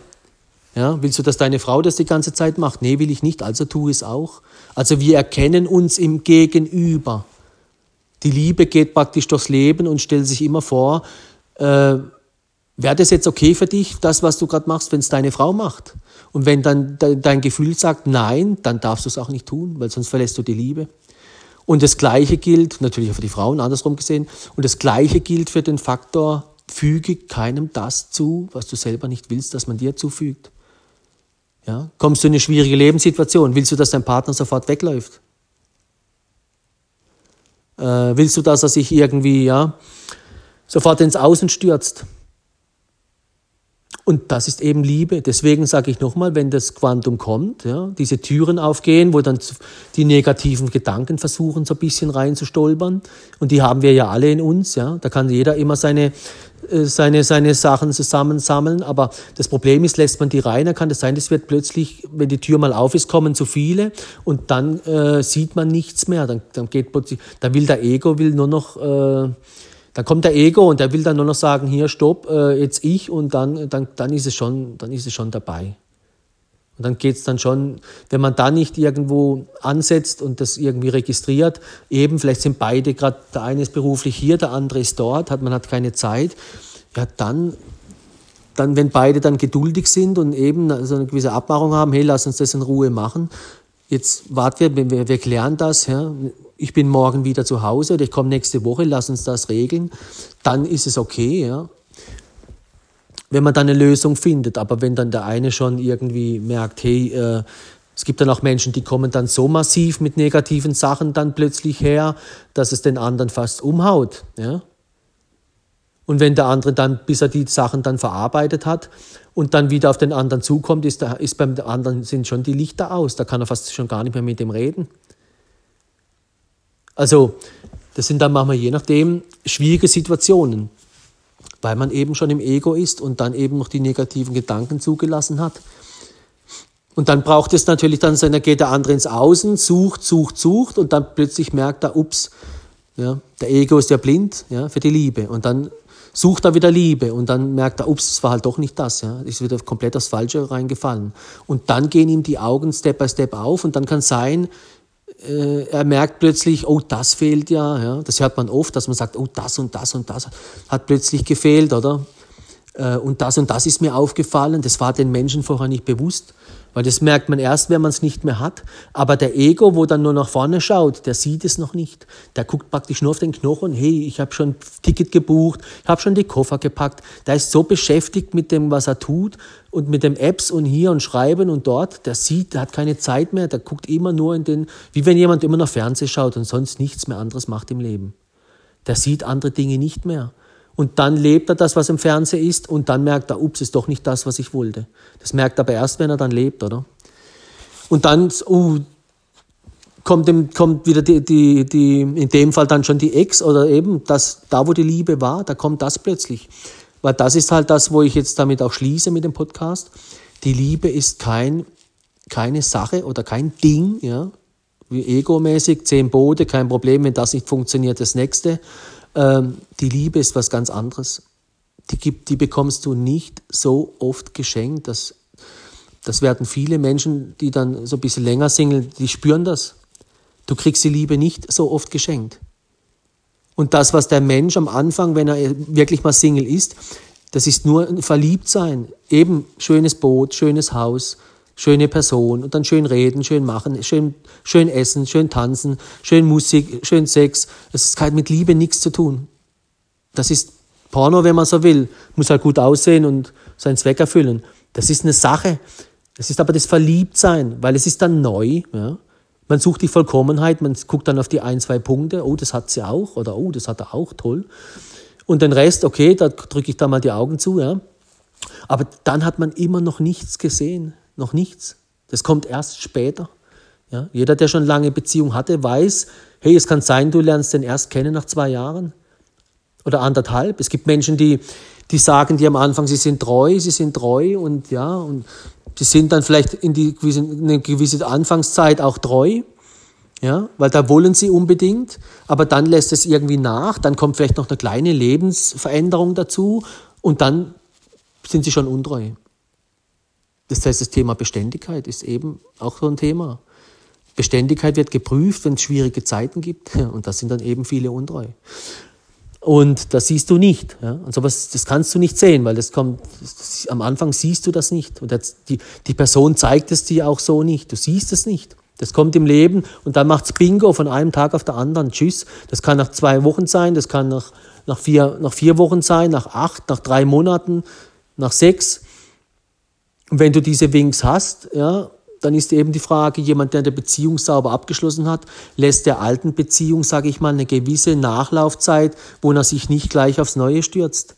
Ja, willst du, dass deine Frau das die ganze Zeit macht? Nee, will ich nicht, also tu es auch. Also wir erkennen uns im Gegenüber. Die Liebe geht praktisch durchs Leben und stellt sich immer vor, äh, wäre das jetzt okay für dich, das, was du gerade machst, wenn es deine Frau macht? Und wenn dann dein Gefühl sagt nein, dann darfst du es auch nicht tun, weil sonst verlässt du die Liebe. Und das Gleiche gilt natürlich auch für die Frauen, andersrum gesehen, und das Gleiche gilt für den Faktor, füge keinem das zu, was du selber nicht willst, dass man dir zufügt. Ja? Kommst du in eine schwierige Lebenssituation? Willst du, dass dein Partner sofort wegläuft? Äh, willst du, dass er sich irgendwie ja, sofort ins Außen stürzt? Und das ist eben Liebe. Deswegen sage ich nochmal, wenn das Quantum kommt, ja, diese Türen aufgehen, wo dann die negativen Gedanken versuchen, so ein bisschen reinzustolpern. Und die haben wir ja alle in uns. Ja. Da kann jeder immer seine, äh, seine, seine Sachen zusammensammeln. Aber das Problem ist, lässt man die rein, dann kann das sein, das wird plötzlich, wenn die Tür mal auf ist, kommen zu viele und dann äh, sieht man nichts mehr. Dann, dann geht plötzlich, da will der Ego will nur noch äh, dann kommt der Ego und der will dann nur noch sagen, hier, stopp, äh, jetzt ich und dann, dann, dann, ist es schon, dann ist es schon dabei. Und dann geht es dann schon, wenn man da nicht irgendwo ansetzt und das irgendwie registriert, eben, vielleicht sind beide gerade, der eine ist beruflich hier, der andere ist dort, hat, man hat keine Zeit, ja, dann, dann, wenn beide dann geduldig sind und eben so eine gewisse Abmachung haben, hey, lass uns das in Ruhe machen, jetzt warten wir, wir, wir klären das, ja, ich bin morgen wieder zu Hause oder ich komme nächste Woche, lass uns das regeln, dann ist es okay, ja. Wenn man dann eine Lösung findet, aber wenn dann der eine schon irgendwie merkt, hey, äh, es gibt dann auch Menschen, die kommen dann so massiv mit negativen Sachen dann plötzlich her, dass es den anderen fast umhaut, ja. Und wenn der andere dann, bis er die Sachen dann verarbeitet hat und dann wieder auf den anderen zukommt, ist, ist beim anderen sind schon die Lichter aus. Da kann er fast schon gar nicht mehr mit dem reden. Also, das sind dann manchmal je nachdem schwierige Situationen, weil man eben schon im Ego ist und dann eben noch die negativen Gedanken zugelassen hat. Und dann braucht es natürlich dann, dann geht der andere ins Außen, sucht, sucht, sucht und dann plötzlich merkt er, ups, ja, der Ego ist ja blind ja, für die Liebe. Und dann sucht er wieder Liebe und dann merkt er, ups, es war halt doch nicht das, ja, ist wieder komplett aufs Falsche reingefallen. Und dann gehen ihm die Augen Step by Step auf und dann kann sein, äh, er merkt plötzlich, oh, das fehlt ja, ja. Das hört man oft, dass man sagt, oh, das und das und das hat plötzlich gefehlt, oder? Äh, und das und das ist mir aufgefallen, das war den Menschen vorher nicht bewusst. Weil das merkt man erst, wenn man es nicht mehr hat. Aber der Ego, wo dann nur nach vorne schaut, der sieht es noch nicht. Der guckt praktisch nur auf den Knochen. Hey, ich habe schon Ticket gebucht, ich habe schon die Koffer gepackt. Der ist so beschäftigt mit dem, was er tut und mit den Apps und hier und Schreiben und dort. Der sieht, der hat keine Zeit mehr. Der guckt immer nur in den, wie wenn jemand immer noch Fernsehen schaut und sonst nichts mehr anderes macht im Leben. Der sieht andere Dinge nicht mehr. Und dann lebt er das, was im Fernsehen ist, und dann merkt er, ups, ist doch nicht das, was ich wollte. Das merkt er aber erst, wenn er dann lebt, oder? Und dann, uh, kommt, dem, kommt wieder die, die, die, in dem Fall dann schon die Ex oder eben das, da, wo die Liebe war, da kommt das plötzlich. Weil das ist halt das, wo ich jetzt damit auch schließe mit dem Podcast. Die Liebe ist kein, keine Sache oder kein Ding, ja, wie egomäßig, zehn Boote, kein Problem, wenn das nicht funktioniert, das nächste, ähm, die Liebe ist was ganz anderes. Die, gibt, die bekommst du nicht so oft geschenkt. Das, das werden viele Menschen, die dann so ein bisschen länger singeln, die spüren das. Du kriegst die Liebe nicht so oft geschenkt. Und das, was der Mensch am Anfang, wenn er wirklich mal Single ist, das ist nur ein Verliebtsein. Eben schönes Boot, schönes Haus, schöne Person und dann schön reden, schön machen, schön, schön essen, schön tanzen, schön Musik, schön Sex. Es hat mit Liebe nichts zu tun. Das ist Porno, wenn man so will. Muss halt gut aussehen und seinen Zweck erfüllen. Das ist eine Sache. Das ist aber das Verliebtsein, weil es ist dann neu. Ja? Man sucht die Vollkommenheit, man guckt dann auf die ein, zwei Punkte. Oh, das hat sie auch. Oder oh, das hat er auch. Toll. Und den Rest, okay, da drücke ich da mal die Augen zu. Ja? Aber dann hat man immer noch nichts gesehen noch nichts. Das kommt erst später. Ja? Jeder, der schon lange Beziehung hatte, weiß, hey, es kann sein, du lernst den erst kennen nach zwei Jahren oder anderthalb. Es gibt Menschen, die, die sagen, die am Anfang, sie sind treu, sie sind treu und ja, und sie sind dann vielleicht in, die, in eine gewisse Anfangszeit auch treu. Ja, weil da wollen sie unbedingt, aber dann lässt es irgendwie nach, dann kommt vielleicht noch eine kleine Lebensveränderung dazu und dann sind sie schon untreu. Das heißt, das Thema Beständigkeit ist eben auch so ein Thema. Beständigkeit wird geprüft, wenn es schwierige Zeiten gibt. [LAUGHS] Und das sind dann eben viele untreu. Und das siehst du nicht. Ja? Und sowas, das kannst du nicht sehen, weil das kommt, das, am Anfang siehst du das nicht. Und das, die, die Person zeigt es dir auch so nicht. Du siehst es nicht. Das kommt im Leben und dann macht's Bingo von einem Tag auf den anderen. Tschüss. Das kann nach zwei Wochen sein, das kann nach, nach, vier, nach vier Wochen sein, nach acht, nach drei Monaten, nach sechs. Und wenn du diese Winks hast, ja, dann ist eben die Frage, jemand, der eine Beziehung sauber abgeschlossen hat, lässt der alten Beziehung, sage ich mal, eine gewisse Nachlaufzeit, wo er sich nicht gleich aufs Neue stürzt.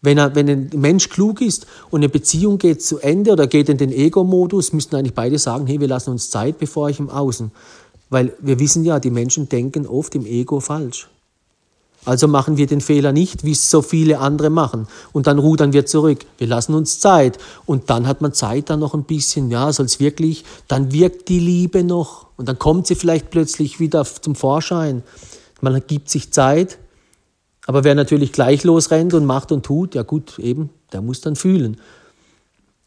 Wenn, er, wenn ein Mensch klug ist und eine Beziehung geht zu Ende oder geht in den Ego-Modus, müssten eigentlich beide sagen, hey, wir lassen uns Zeit, bevor ich im Außen. Weil wir wissen ja, die Menschen denken oft im Ego falsch. Also machen wir den Fehler nicht, wie es so viele andere machen. Und dann rudern wir zurück. Wir lassen uns Zeit. Und dann hat man Zeit dann noch ein bisschen, ja, soll es wirklich, dann wirkt die Liebe noch. Und dann kommt sie vielleicht plötzlich wieder zum Vorschein. Man gibt sich Zeit. Aber wer natürlich gleich losrennt und macht und tut, ja gut, eben, der muss dann fühlen.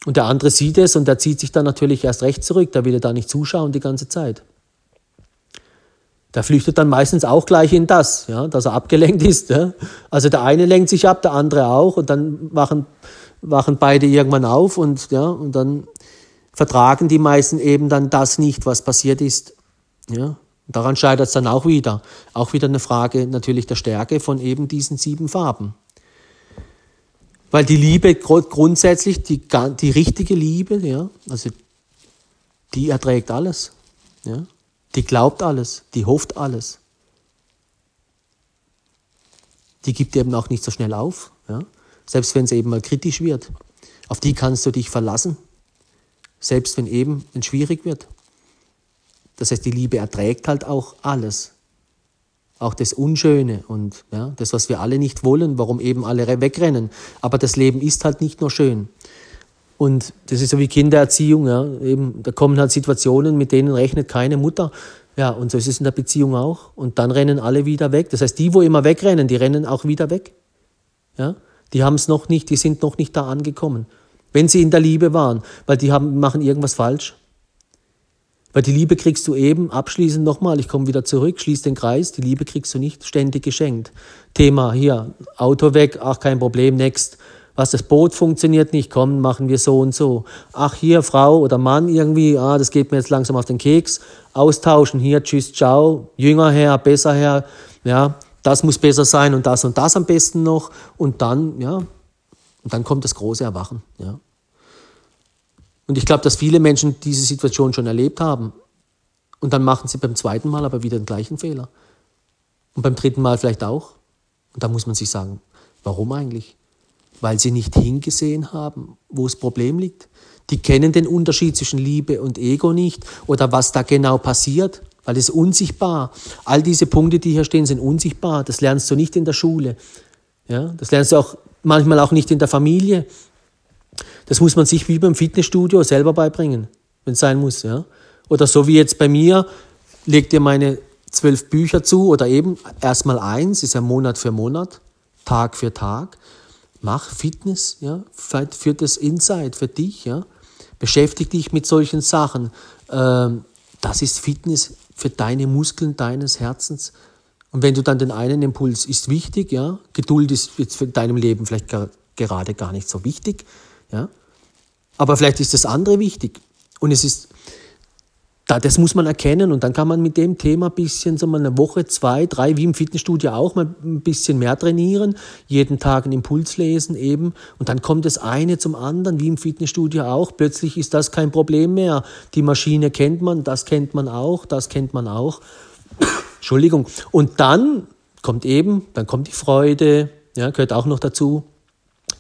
Und der andere sieht es und der zieht sich dann natürlich erst recht zurück. Der will ja da nicht zuschauen die ganze Zeit. Der flüchtet dann meistens auch gleich in das, ja, dass er abgelenkt [LAUGHS] ist. Ja. Also der eine lenkt sich ab, der andere auch und dann wachen, wachen beide irgendwann auf und, ja, und dann vertragen die meisten eben dann das nicht, was passiert ist. Ja. daran scheitert es dann auch wieder. Auch wieder eine Frage natürlich der Stärke von eben diesen sieben Farben. Weil die Liebe grundsätzlich, die, die richtige Liebe, ja, also die erträgt alles. Ja. Die glaubt alles, die hofft alles. Die gibt eben auch nicht so schnell auf, ja? selbst wenn es eben mal kritisch wird. Auf die kannst du dich verlassen, selbst wenn eben es schwierig wird. Das heißt, die Liebe erträgt halt auch alles. Auch das Unschöne und ja, das, was wir alle nicht wollen, warum eben alle wegrennen. Aber das Leben ist halt nicht nur schön. Und das ist so wie Kindererziehung. Ja. Eben, da kommen halt Situationen, mit denen rechnet keine Mutter. Ja, und so ist es in der Beziehung auch. Und dann rennen alle wieder weg. Das heißt, die, wo immer wegrennen, die rennen auch wieder weg. Ja, die haben es noch nicht, die sind noch nicht da angekommen. Wenn sie in der Liebe waren, weil die haben, machen irgendwas falsch. Weil die Liebe kriegst du eben, abschließend nochmal, ich komme wieder zurück, schließ den Kreis, die Liebe kriegst du nicht ständig geschenkt. Thema hier, Auto weg, ach kein Problem, next was das Boot funktioniert nicht, komm, machen wir so und so. Ach, hier Frau oder Mann irgendwie, ah, das geht mir jetzt langsam auf den Keks. Austauschen, hier, tschüss, ciao, jünger her, besser her, ja, das muss besser sein und das und das am besten noch. Und dann, ja, und dann kommt das große Erwachen, ja. Und ich glaube, dass viele Menschen diese Situation schon erlebt haben. Und dann machen sie beim zweiten Mal aber wieder den gleichen Fehler. Und beim dritten Mal vielleicht auch. Und da muss man sich sagen, warum eigentlich? Weil sie nicht hingesehen haben, wo das Problem liegt. Die kennen den Unterschied zwischen Liebe und Ego nicht oder was da genau passiert, weil es unsichtbar. All diese Punkte, die hier stehen, sind unsichtbar. Das lernst du nicht in der Schule. Ja, das lernst du auch manchmal auch nicht in der Familie. Das muss man sich wie beim Fitnessstudio selber beibringen, wenn es sein muss. Ja? Oder so wie jetzt bei mir, leg dir meine zwölf Bücher zu oder eben erstmal eins, ist ja Monat für Monat, Tag für Tag mach Fitness, ja, für das Insight, für dich, ja. Beschäftige dich mit solchen Sachen. Ähm, das ist Fitness für deine Muskeln deines Herzens. Und wenn du dann den einen Impuls ist wichtig, ja, Geduld ist jetzt für deinem Leben vielleicht gar, gerade gar nicht so wichtig, ja. Aber vielleicht ist das andere wichtig. Und es ist da, das muss man erkennen und dann kann man mit dem Thema ein bisschen, so mal eine Woche, zwei, drei, wie im Fitnessstudio auch, mal ein bisschen mehr trainieren, jeden Tag einen Impuls lesen eben und dann kommt das eine zum anderen, wie im Fitnessstudio auch. Plötzlich ist das kein Problem mehr. Die Maschine kennt man, das kennt man auch, das kennt man auch. [COUGHS] Entschuldigung. Und dann kommt eben, dann kommt die Freude, ja, gehört auch noch dazu.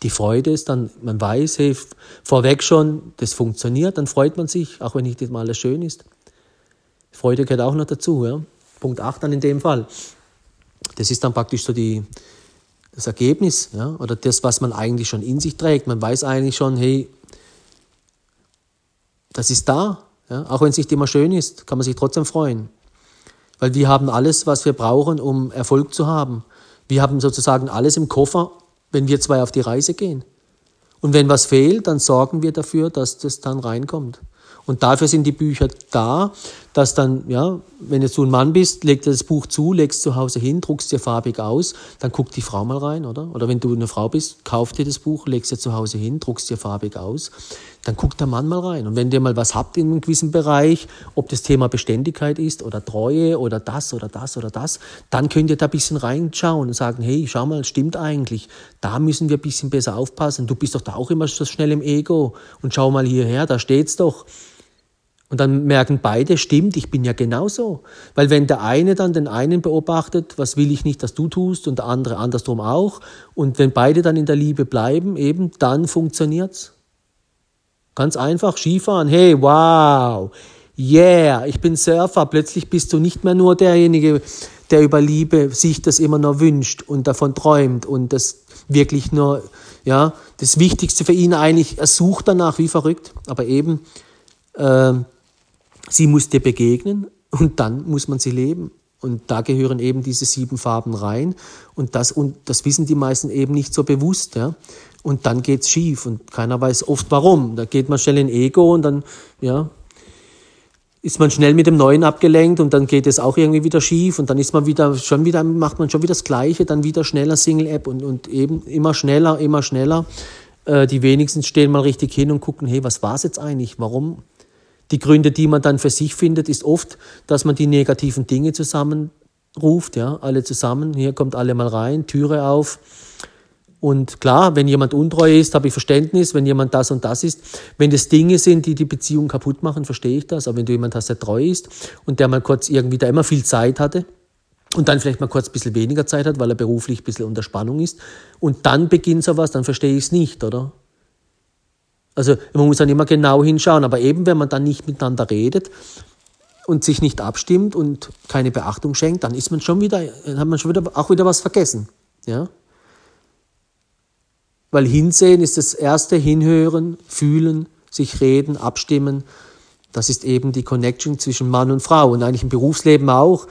Die Freude ist dann, man weiß, hey, vorweg schon, das funktioniert, dann freut man sich, auch wenn nicht mal alles schön ist. Freude gehört auch noch dazu. Ja? Punkt 8 dann in dem Fall. Das ist dann praktisch so die, das Ergebnis ja? oder das, was man eigentlich schon in sich trägt. Man weiß eigentlich schon, hey, das ist da. Ja? Auch wenn es nicht immer schön ist, kann man sich trotzdem freuen. Weil wir haben alles, was wir brauchen, um Erfolg zu haben. Wir haben sozusagen alles im Koffer, wenn wir zwei auf die Reise gehen. Und wenn was fehlt, dann sorgen wir dafür, dass das dann reinkommt. Und dafür sind die Bücher da, dass dann, ja, wenn jetzt du ein Mann bist, leg dir das Buch zu, legst zu Hause hin, druckst dir farbig aus, dann guckt die Frau mal rein, oder? Oder wenn du eine Frau bist, kauf dir das Buch, legst dir zu Hause hin, druckst dir farbig aus, dann guckt der Mann mal rein. Und wenn ihr mal was habt in einem gewissen Bereich, ob das Thema Beständigkeit ist oder Treue oder das oder das oder das, dann könnt ihr da ein bisschen reinschauen und sagen, hey, schau mal, stimmt eigentlich, da müssen wir ein bisschen besser aufpassen. Du bist doch da auch immer so schnell im Ego und schau mal hierher, da steht's doch. Und dann merken beide, stimmt, ich bin ja genauso. Weil wenn der eine dann den einen beobachtet, was will ich nicht, dass du tust, und der andere andersrum auch, und wenn beide dann in der Liebe bleiben, eben, dann funktioniert's. Ganz einfach, Skifahren, hey, wow, yeah, ich bin Surfer, plötzlich bist du nicht mehr nur derjenige, der über Liebe sich das immer nur wünscht und davon träumt und das wirklich nur, ja, das Wichtigste für ihn eigentlich, er sucht danach wie verrückt, aber eben, äh, Sie muss dir begegnen und dann muss man sie leben. Und da gehören eben diese sieben Farben rein. Und das, und das wissen die meisten eben nicht so bewusst. Ja? Und dann geht's schief und keiner weiß oft warum. Da geht man schnell in Ego und dann, ja, ist man schnell mit dem Neuen abgelenkt und dann geht es auch irgendwie wieder schief und dann ist man wieder, schon wieder, macht man schon wieder das Gleiche, dann wieder schneller Single-App und, und eben immer schneller, immer schneller. Äh, die wenigsten stehen mal richtig hin und gucken, hey, was war's jetzt eigentlich? Warum die Gründe, die man dann für sich findet, ist oft, dass man die negativen Dinge zusammenruft, ja, alle zusammen. Hier kommt alle mal rein, Türe auf. Und klar, wenn jemand untreu ist, habe ich Verständnis. Wenn jemand das und das ist, wenn das Dinge sind, die die Beziehung kaputt machen, verstehe ich das. Aber wenn du jemand hast, der treu ist und der mal kurz irgendwie da immer viel Zeit hatte und dann vielleicht mal kurz ein bisschen weniger Zeit hat, weil er beruflich ein bisschen unter Spannung ist und dann beginnt sowas, dann verstehe ich es nicht, oder? Also man muss dann immer genau hinschauen, aber eben wenn man dann nicht miteinander redet und sich nicht abstimmt und keine Beachtung schenkt, dann ist man schon wieder, hat man schon wieder auch wieder was vergessen. Ja? Weil hinsehen ist das erste Hinhören, fühlen, sich reden, abstimmen. Das ist eben die Connection zwischen Mann und Frau und eigentlich im Berufsleben auch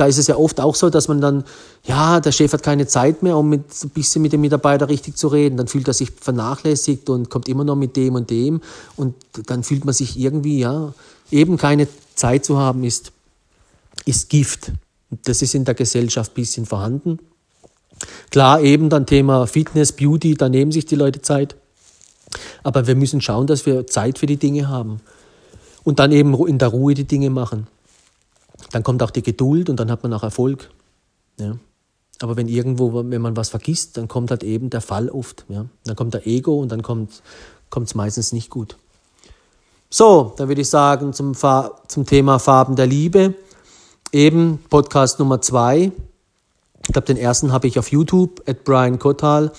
da ist es ja oft auch so, dass man dann, ja, der Chef hat keine Zeit mehr, um mit, ein bisschen mit dem Mitarbeiter richtig zu reden. Dann fühlt er sich vernachlässigt und kommt immer noch mit dem und dem. Und dann fühlt man sich irgendwie, ja, eben keine Zeit zu haben, ist, ist Gift. Das ist in der Gesellschaft ein bisschen vorhanden. Klar, eben dann Thema Fitness, Beauty, da nehmen sich die Leute Zeit. Aber wir müssen schauen, dass wir Zeit für die Dinge haben. Und dann eben in der Ruhe die Dinge machen dann kommt auch die Geduld und dann hat man auch Erfolg. Ja. Aber wenn irgendwo, wenn man was vergisst, dann kommt halt eben der Fall oft. Ja. Dann kommt der Ego und dann kommt es meistens nicht gut. So, dann würde ich sagen zum, zum Thema Farben der Liebe. Eben Podcast Nummer zwei. Ich glaube, den ersten habe ich auf YouTube, at Brian Kotal.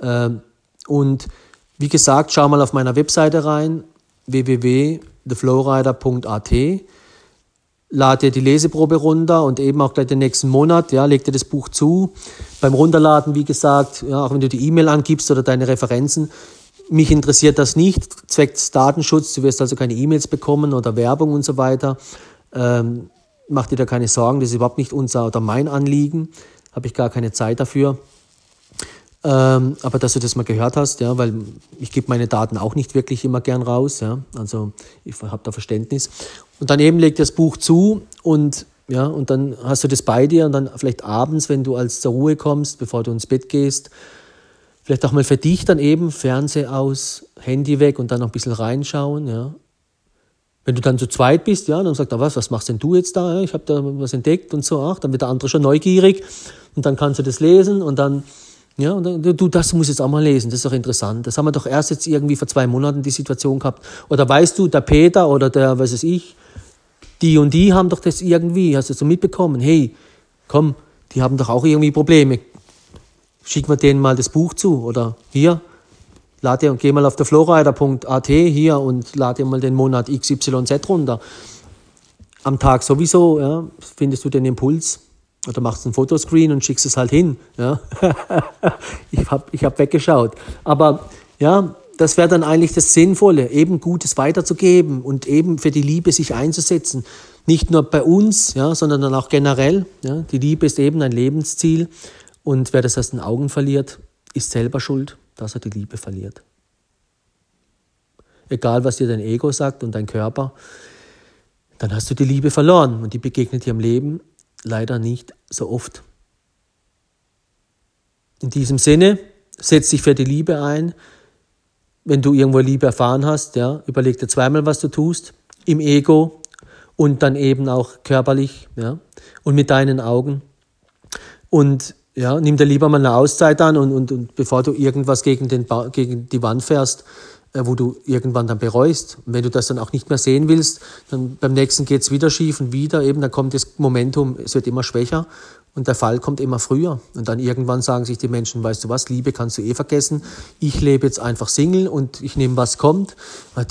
Ähm, und wie gesagt, schau mal auf meiner Webseite rein, www.theflowrider.at lad dir die Leseprobe runter und eben auch gleich den nächsten Monat, ja, leg dir das Buch zu. Beim Runterladen, wie gesagt, ja, auch wenn du die E-Mail angibst oder deine Referenzen, mich interessiert das nicht, zwecks Datenschutz, du wirst also keine E-Mails bekommen oder Werbung und so weiter. Ähm, mach dir da keine Sorgen, das ist überhaupt nicht unser oder mein Anliegen, habe ich gar keine Zeit dafür. Ähm, aber dass du das mal gehört hast, ja, weil ich gebe meine Daten auch nicht wirklich immer gern raus, ja, also ich habe da Verständnis. Und dann eben legt das Buch zu und ja, und dann hast du das bei dir und dann vielleicht abends, wenn du als zur Ruhe kommst, bevor du ins Bett gehst, vielleicht auch mal für dich dann eben Fernseher aus, Handy weg und dann noch ein bisschen reinschauen, ja. Wenn du dann zu zweit bist, ja, dann sagt er, was, was machst denn du jetzt da? Ich habe da was entdeckt und so, ach, dann wird der andere schon neugierig und dann kannst du das lesen und dann ja, und dann, du, das muss jetzt auch mal lesen, das ist doch interessant. Das haben wir doch erst jetzt irgendwie vor zwei Monaten die Situation gehabt. Oder weißt du, der Peter oder der, was weiß ich, die und die haben doch das irgendwie, hast du so mitbekommen, hey, komm, die haben doch auch irgendwie Probleme. Schick mir denen mal das Buch zu oder hier, lad dir und geh mal auf der flowrider.at hier und lad dir mal den Monat XYZ runter. Am Tag sowieso, ja, findest du den Impuls, oder machst ein Fotoscreen und schickst es halt hin. Ja? [LAUGHS] ich habe ich hab weggeschaut. Aber ja, das wäre dann eigentlich das Sinnvolle, eben Gutes weiterzugeben und eben für die Liebe sich einzusetzen. Nicht nur bei uns, ja, sondern dann auch generell. Ja? Die Liebe ist eben ein Lebensziel und wer das aus den Augen verliert, ist selber schuld, dass er die Liebe verliert. egal was dir dein Ego sagt und dein Körper, dann hast du die Liebe verloren und die begegnet dir im Leben leider nicht so oft. In diesem Sinne, setz dich für die Liebe ein. Wenn du irgendwo Liebe erfahren hast, ja, überleg dir zweimal, was du tust, im Ego und dann eben auch körperlich, ja, und mit deinen Augen. Und ja, nimm dir lieber mal eine Auszeit an und, und, und bevor du irgendwas gegen, den gegen die Wand fährst, äh, wo du irgendwann dann bereust. Und wenn du das dann auch nicht mehr sehen willst, dann beim nächsten geht's wieder schief und wieder eben, dann kommt das Momentum, es wird immer schwächer und der Fall kommt immer früher. Und dann irgendwann sagen sich die Menschen, weißt du was, Liebe kannst du eh vergessen. Ich lebe jetzt einfach Single und ich nehme, was kommt.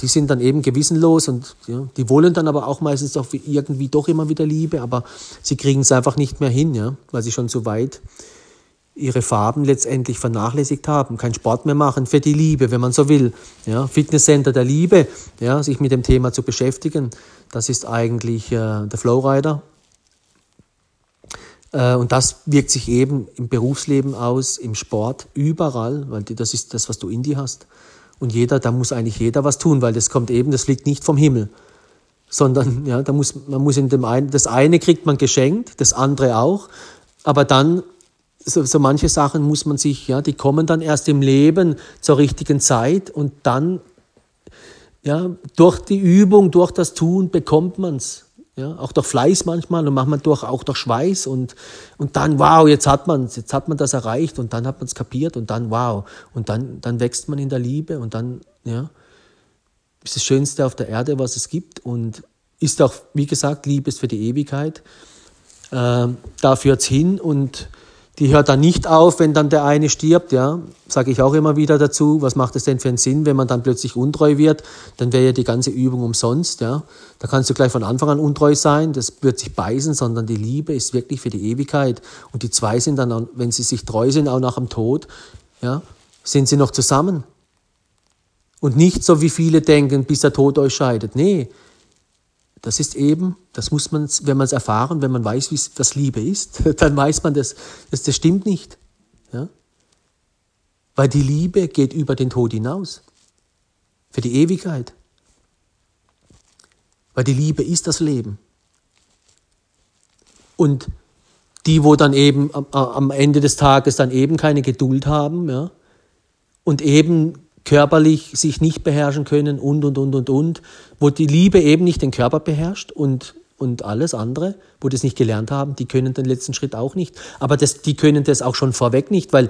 Die sind dann eben gewissenlos und ja, die wollen dann aber auch meistens auch irgendwie doch immer wieder Liebe, aber sie kriegen es einfach nicht mehr hin, ja, weil sie schon so weit ihre Farben letztendlich vernachlässigt haben, keinen Sport mehr machen für die Liebe, wenn man so will. Ja, Fitnesscenter der Liebe, ja, sich mit dem Thema zu beschäftigen, das ist eigentlich äh, der Flowrider. Äh, und das wirkt sich eben im Berufsleben aus, im Sport, überall, weil das ist das, was du in dir hast. Und jeder, da muss eigentlich jeder was tun, weil das kommt eben, das liegt nicht vom Himmel, sondern ja, da muss man muss in dem einen, das eine kriegt man geschenkt, das andere auch, aber dann so, so manche Sachen muss man sich, ja, die kommen dann erst im Leben zur richtigen Zeit und dann, ja, durch die Übung, durch das Tun bekommt man es. Ja, auch durch Fleiß manchmal und manchmal durch, auch durch Schweiß und, und dann, wow, jetzt hat man jetzt hat man das erreicht und dann hat man es kapiert und dann, wow, und dann, dann wächst man in der Liebe und dann, ja, ist das Schönste auf der Erde, was es gibt und ist auch, wie gesagt, Liebe ist für die Ewigkeit. Äh, da führt es hin und die hört dann nicht auf, wenn dann der eine stirbt, ja. Sage ich auch immer wieder dazu. Was macht es denn für einen Sinn, wenn man dann plötzlich untreu wird? Dann wäre ja die ganze Übung umsonst, ja. Da kannst du gleich von Anfang an untreu sein. Das wird sich beißen, sondern die Liebe ist wirklich für die Ewigkeit. Und die zwei sind dann, wenn sie sich treu sind, auch nach dem Tod, ja, sind sie noch zusammen. Und nicht so, wie viele denken, bis der Tod euch scheidet. Nee, das ist eben, das muss man, wenn man es erfahren, wenn man weiß, was Liebe ist, [LAUGHS] dann weiß man, das, das, das stimmt nicht. Ja? Weil die Liebe geht über den Tod hinaus. Für die Ewigkeit. Weil die Liebe ist das Leben. Und die, wo dann eben am, am Ende des Tages dann eben keine Geduld haben, ja, und eben körperlich sich nicht beherrschen können und, und, und, und, und, wo die Liebe eben nicht den Körper beherrscht und, und alles andere, wo das nicht gelernt haben, die können den letzten Schritt auch nicht. Aber das, die können das auch schon vorweg nicht, weil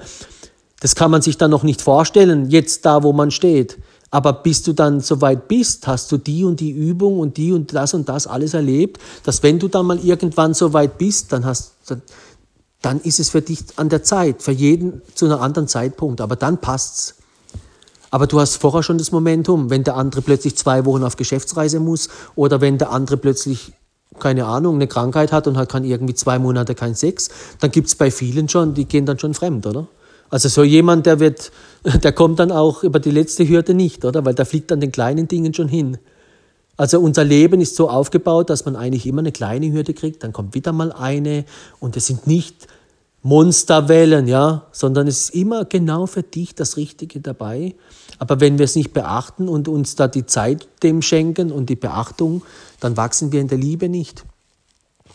das kann man sich dann noch nicht vorstellen, jetzt da, wo man steht. Aber bis du dann so weit bist, hast du die und die Übung und die und das und das alles erlebt, dass wenn du dann mal irgendwann so weit bist, dann hast, dann ist es für dich an der Zeit, für jeden zu einem anderen Zeitpunkt. Aber dann passt's. Aber du hast vorher schon das Momentum, wenn der andere plötzlich zwei Wochen auf Geschäftsreise muss oder wenn der andere plötzlich keine Ahnung, eine Krankheit hat und hat kann irgendwie zwei Monate kein Sex, dann gibt es bei vielen schon, die gehen dann schon fremd, oder? Also so jemand, der wird, [LAUGHS] der kommt dann auch über die letzte Hürde nicht, oder? Weil der fliegt an den kleinen Dingen schon hin. Also unser Leben ist so aufgebaut, dass man eigentlich immer eine kleine Hürde kriegt, dann kommt wieder mal eine und es sind nicht Monsterwellen, ja, sondern es ist immer genau für dich das Richtige dabei. Aber wenn wir es nicht beachten und uns da die Zeit dem schenken und die Beachtung, dann wachsen wir in der Liebe nicht.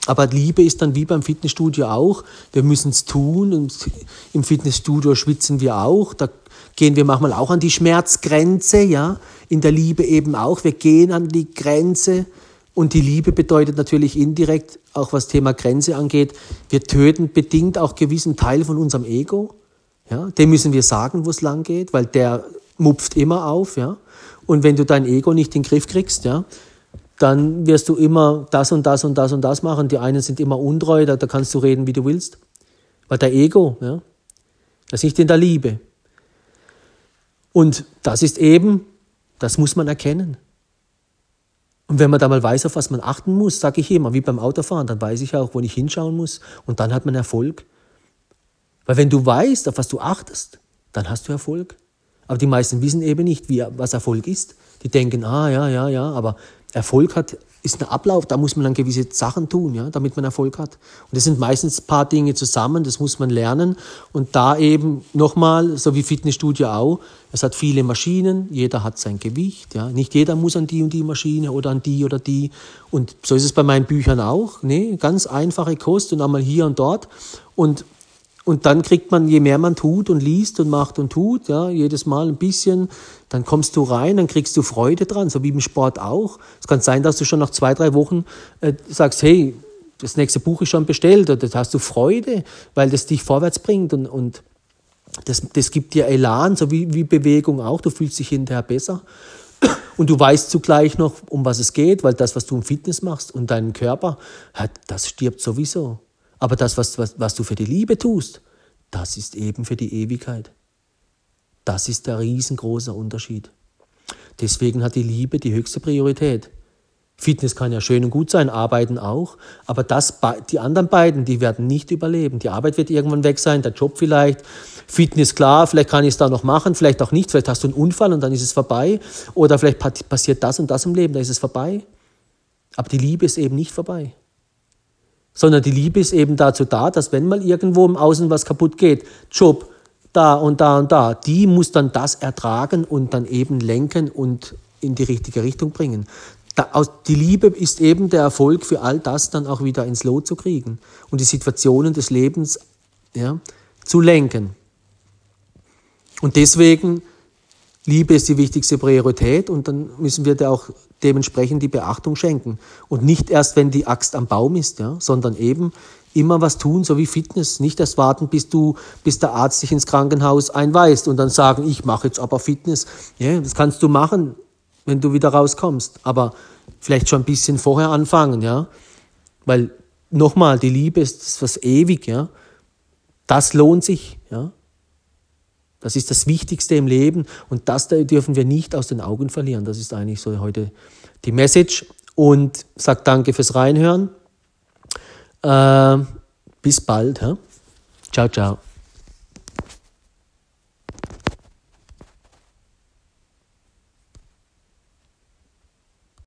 Aber Liebe ist dann wie beim Fitnessstudio auch. Wir müssen es tun und im Fitnessstudio schwitzen wir auch. Da gehen wir manchmal auch an die Schmerzgrenze, ja. In der Liebe eben auch. Wir gehen an die Grenze und die Liebe bedeutet natürlich indirekt, auch was Thema Grenze angeht, wir töten bedingt auch gewissen Teil von unserem Ego. Ja, dem müssen wir sagen, wo es lang geht, weil der mupft immer auf. Ja. Und wenn du dein Ego nicht in den Griff kriegst, ja, dann wirst du immer das und das und das und das machen. Die einen sind immer untreu, da, da kannst du reden, wie du willst. Weil der Ego, ja, das ist nicht in der Liebe. Und das ist eben, das muss man erkennen. Und wenn man da mal weiß, auf was man achten muss, sage ich immer, wie beim Autofahren, dann weiß ich auch, wo ich hinschauen muss und dann hat man Erfolg. Weil wenn du weißt, auf was du achtest, dann hast du Erfolg. Aber die meisten wissen eben nicht, wie, was Erfolg ist. Die denken, ah ja, ja, ja, aber Erfolg hat, ist ein Ablauf, da muss man dann gewisse Sachen tun, ja, damit man Erfolg hat. Und das sind meistens ein paar Dinge zusammen, das muss man lernen. Und da eben nochmal, so wie Fitnessstudio auch, es hat viele Maschinen, jeder hat sein Gewicht, ja. Nicht jeder muss an die und die Maschine oder an die oder die. Und so ist es bei meinen Büchern auch, ne, ganz einfache Kost und einmal hier und dort. Und und dann kriegt man, je mehr man tut und liest und macht und tut, ja, jedes Mal ein bisschen, dann kommst du rein, dann kriegst du Freude dran, so wie im Sport auch. Es kann sein, dass du schon nach zwei, drei Wochen äh, sagst, hey, das nächste Buch ist schon bestellt, oder hast du Freude, weil das dich vorwärts bringt und, und das, das gibt dir Elan, so wie, wie Bewegung auch, du fühlst dich hinterher besser. Und du weißt zugleich noch, um was es geht, weil das, was du im Fitness machst und deinen Körper, das stirbt sowieso. Aber das, was, was, was du für die Liebe tust, das ist eben für die Ewigkeit. Das ist der riesengroße Unterschied. Deswegen hat die Liebe die höchste Priorität. Fitness kann ja schön und gut sein, Arbeiten auch, aber das, die anderen beiden, die werden nicht überleben. Die Arbeit wird irgendwann weg sein, der Job vielleicht. Fitness klar, vielleicht kann ich es da noch machen, vielleicht auch nicht. Vielleicht hast du einen Unfall und dann ist es vorbei. Oder vielleicht passiert das und das im Leben, da ist es vorbei. Aber die Liebe ist eben nicht vorbei sondern die Liebe ist eben dazu da, dass wenn mal irgendwo im Außen was kaputt geht, Job, da und da und da, die muss dann das ertragen und dann eben lenken und in die richtige Richtung bringen. die Liebe ist eben der Erfolg für all das dann auch wieder ins Lot zu kriegen und die Situationen des Lebens ja, zu lenken. Und deswegen Liebe ist die wichtigste Priorität und dann müssen wir da auch dementsprechend die Beachtung schenken. Und nicht erst, wenn die Axt am Baum ist, ja, sondern eben immer was tun, so wie Fitness. Nicht erst warten, bis du, bis der Arzt dich ins Krankenhaus einweist und dann sagen, ich mache jetzt aber Fitness. Ja, das kannst du machen, wenn du wieder rauskommst. Aber vielleicht schon ein bisschen vorher anfangen, ja. Weil nochmal, die Liebe ist was ewig, ja. Das lohnt sich, ja. Das ist das Wichtigste im Leben und das dürfen wir nicht aus den Augen verlieren. Das ist eigentlich so heute die Message und sag danke fürs Reinhören. Äh, bis bald. Hä? Ciao, ciao.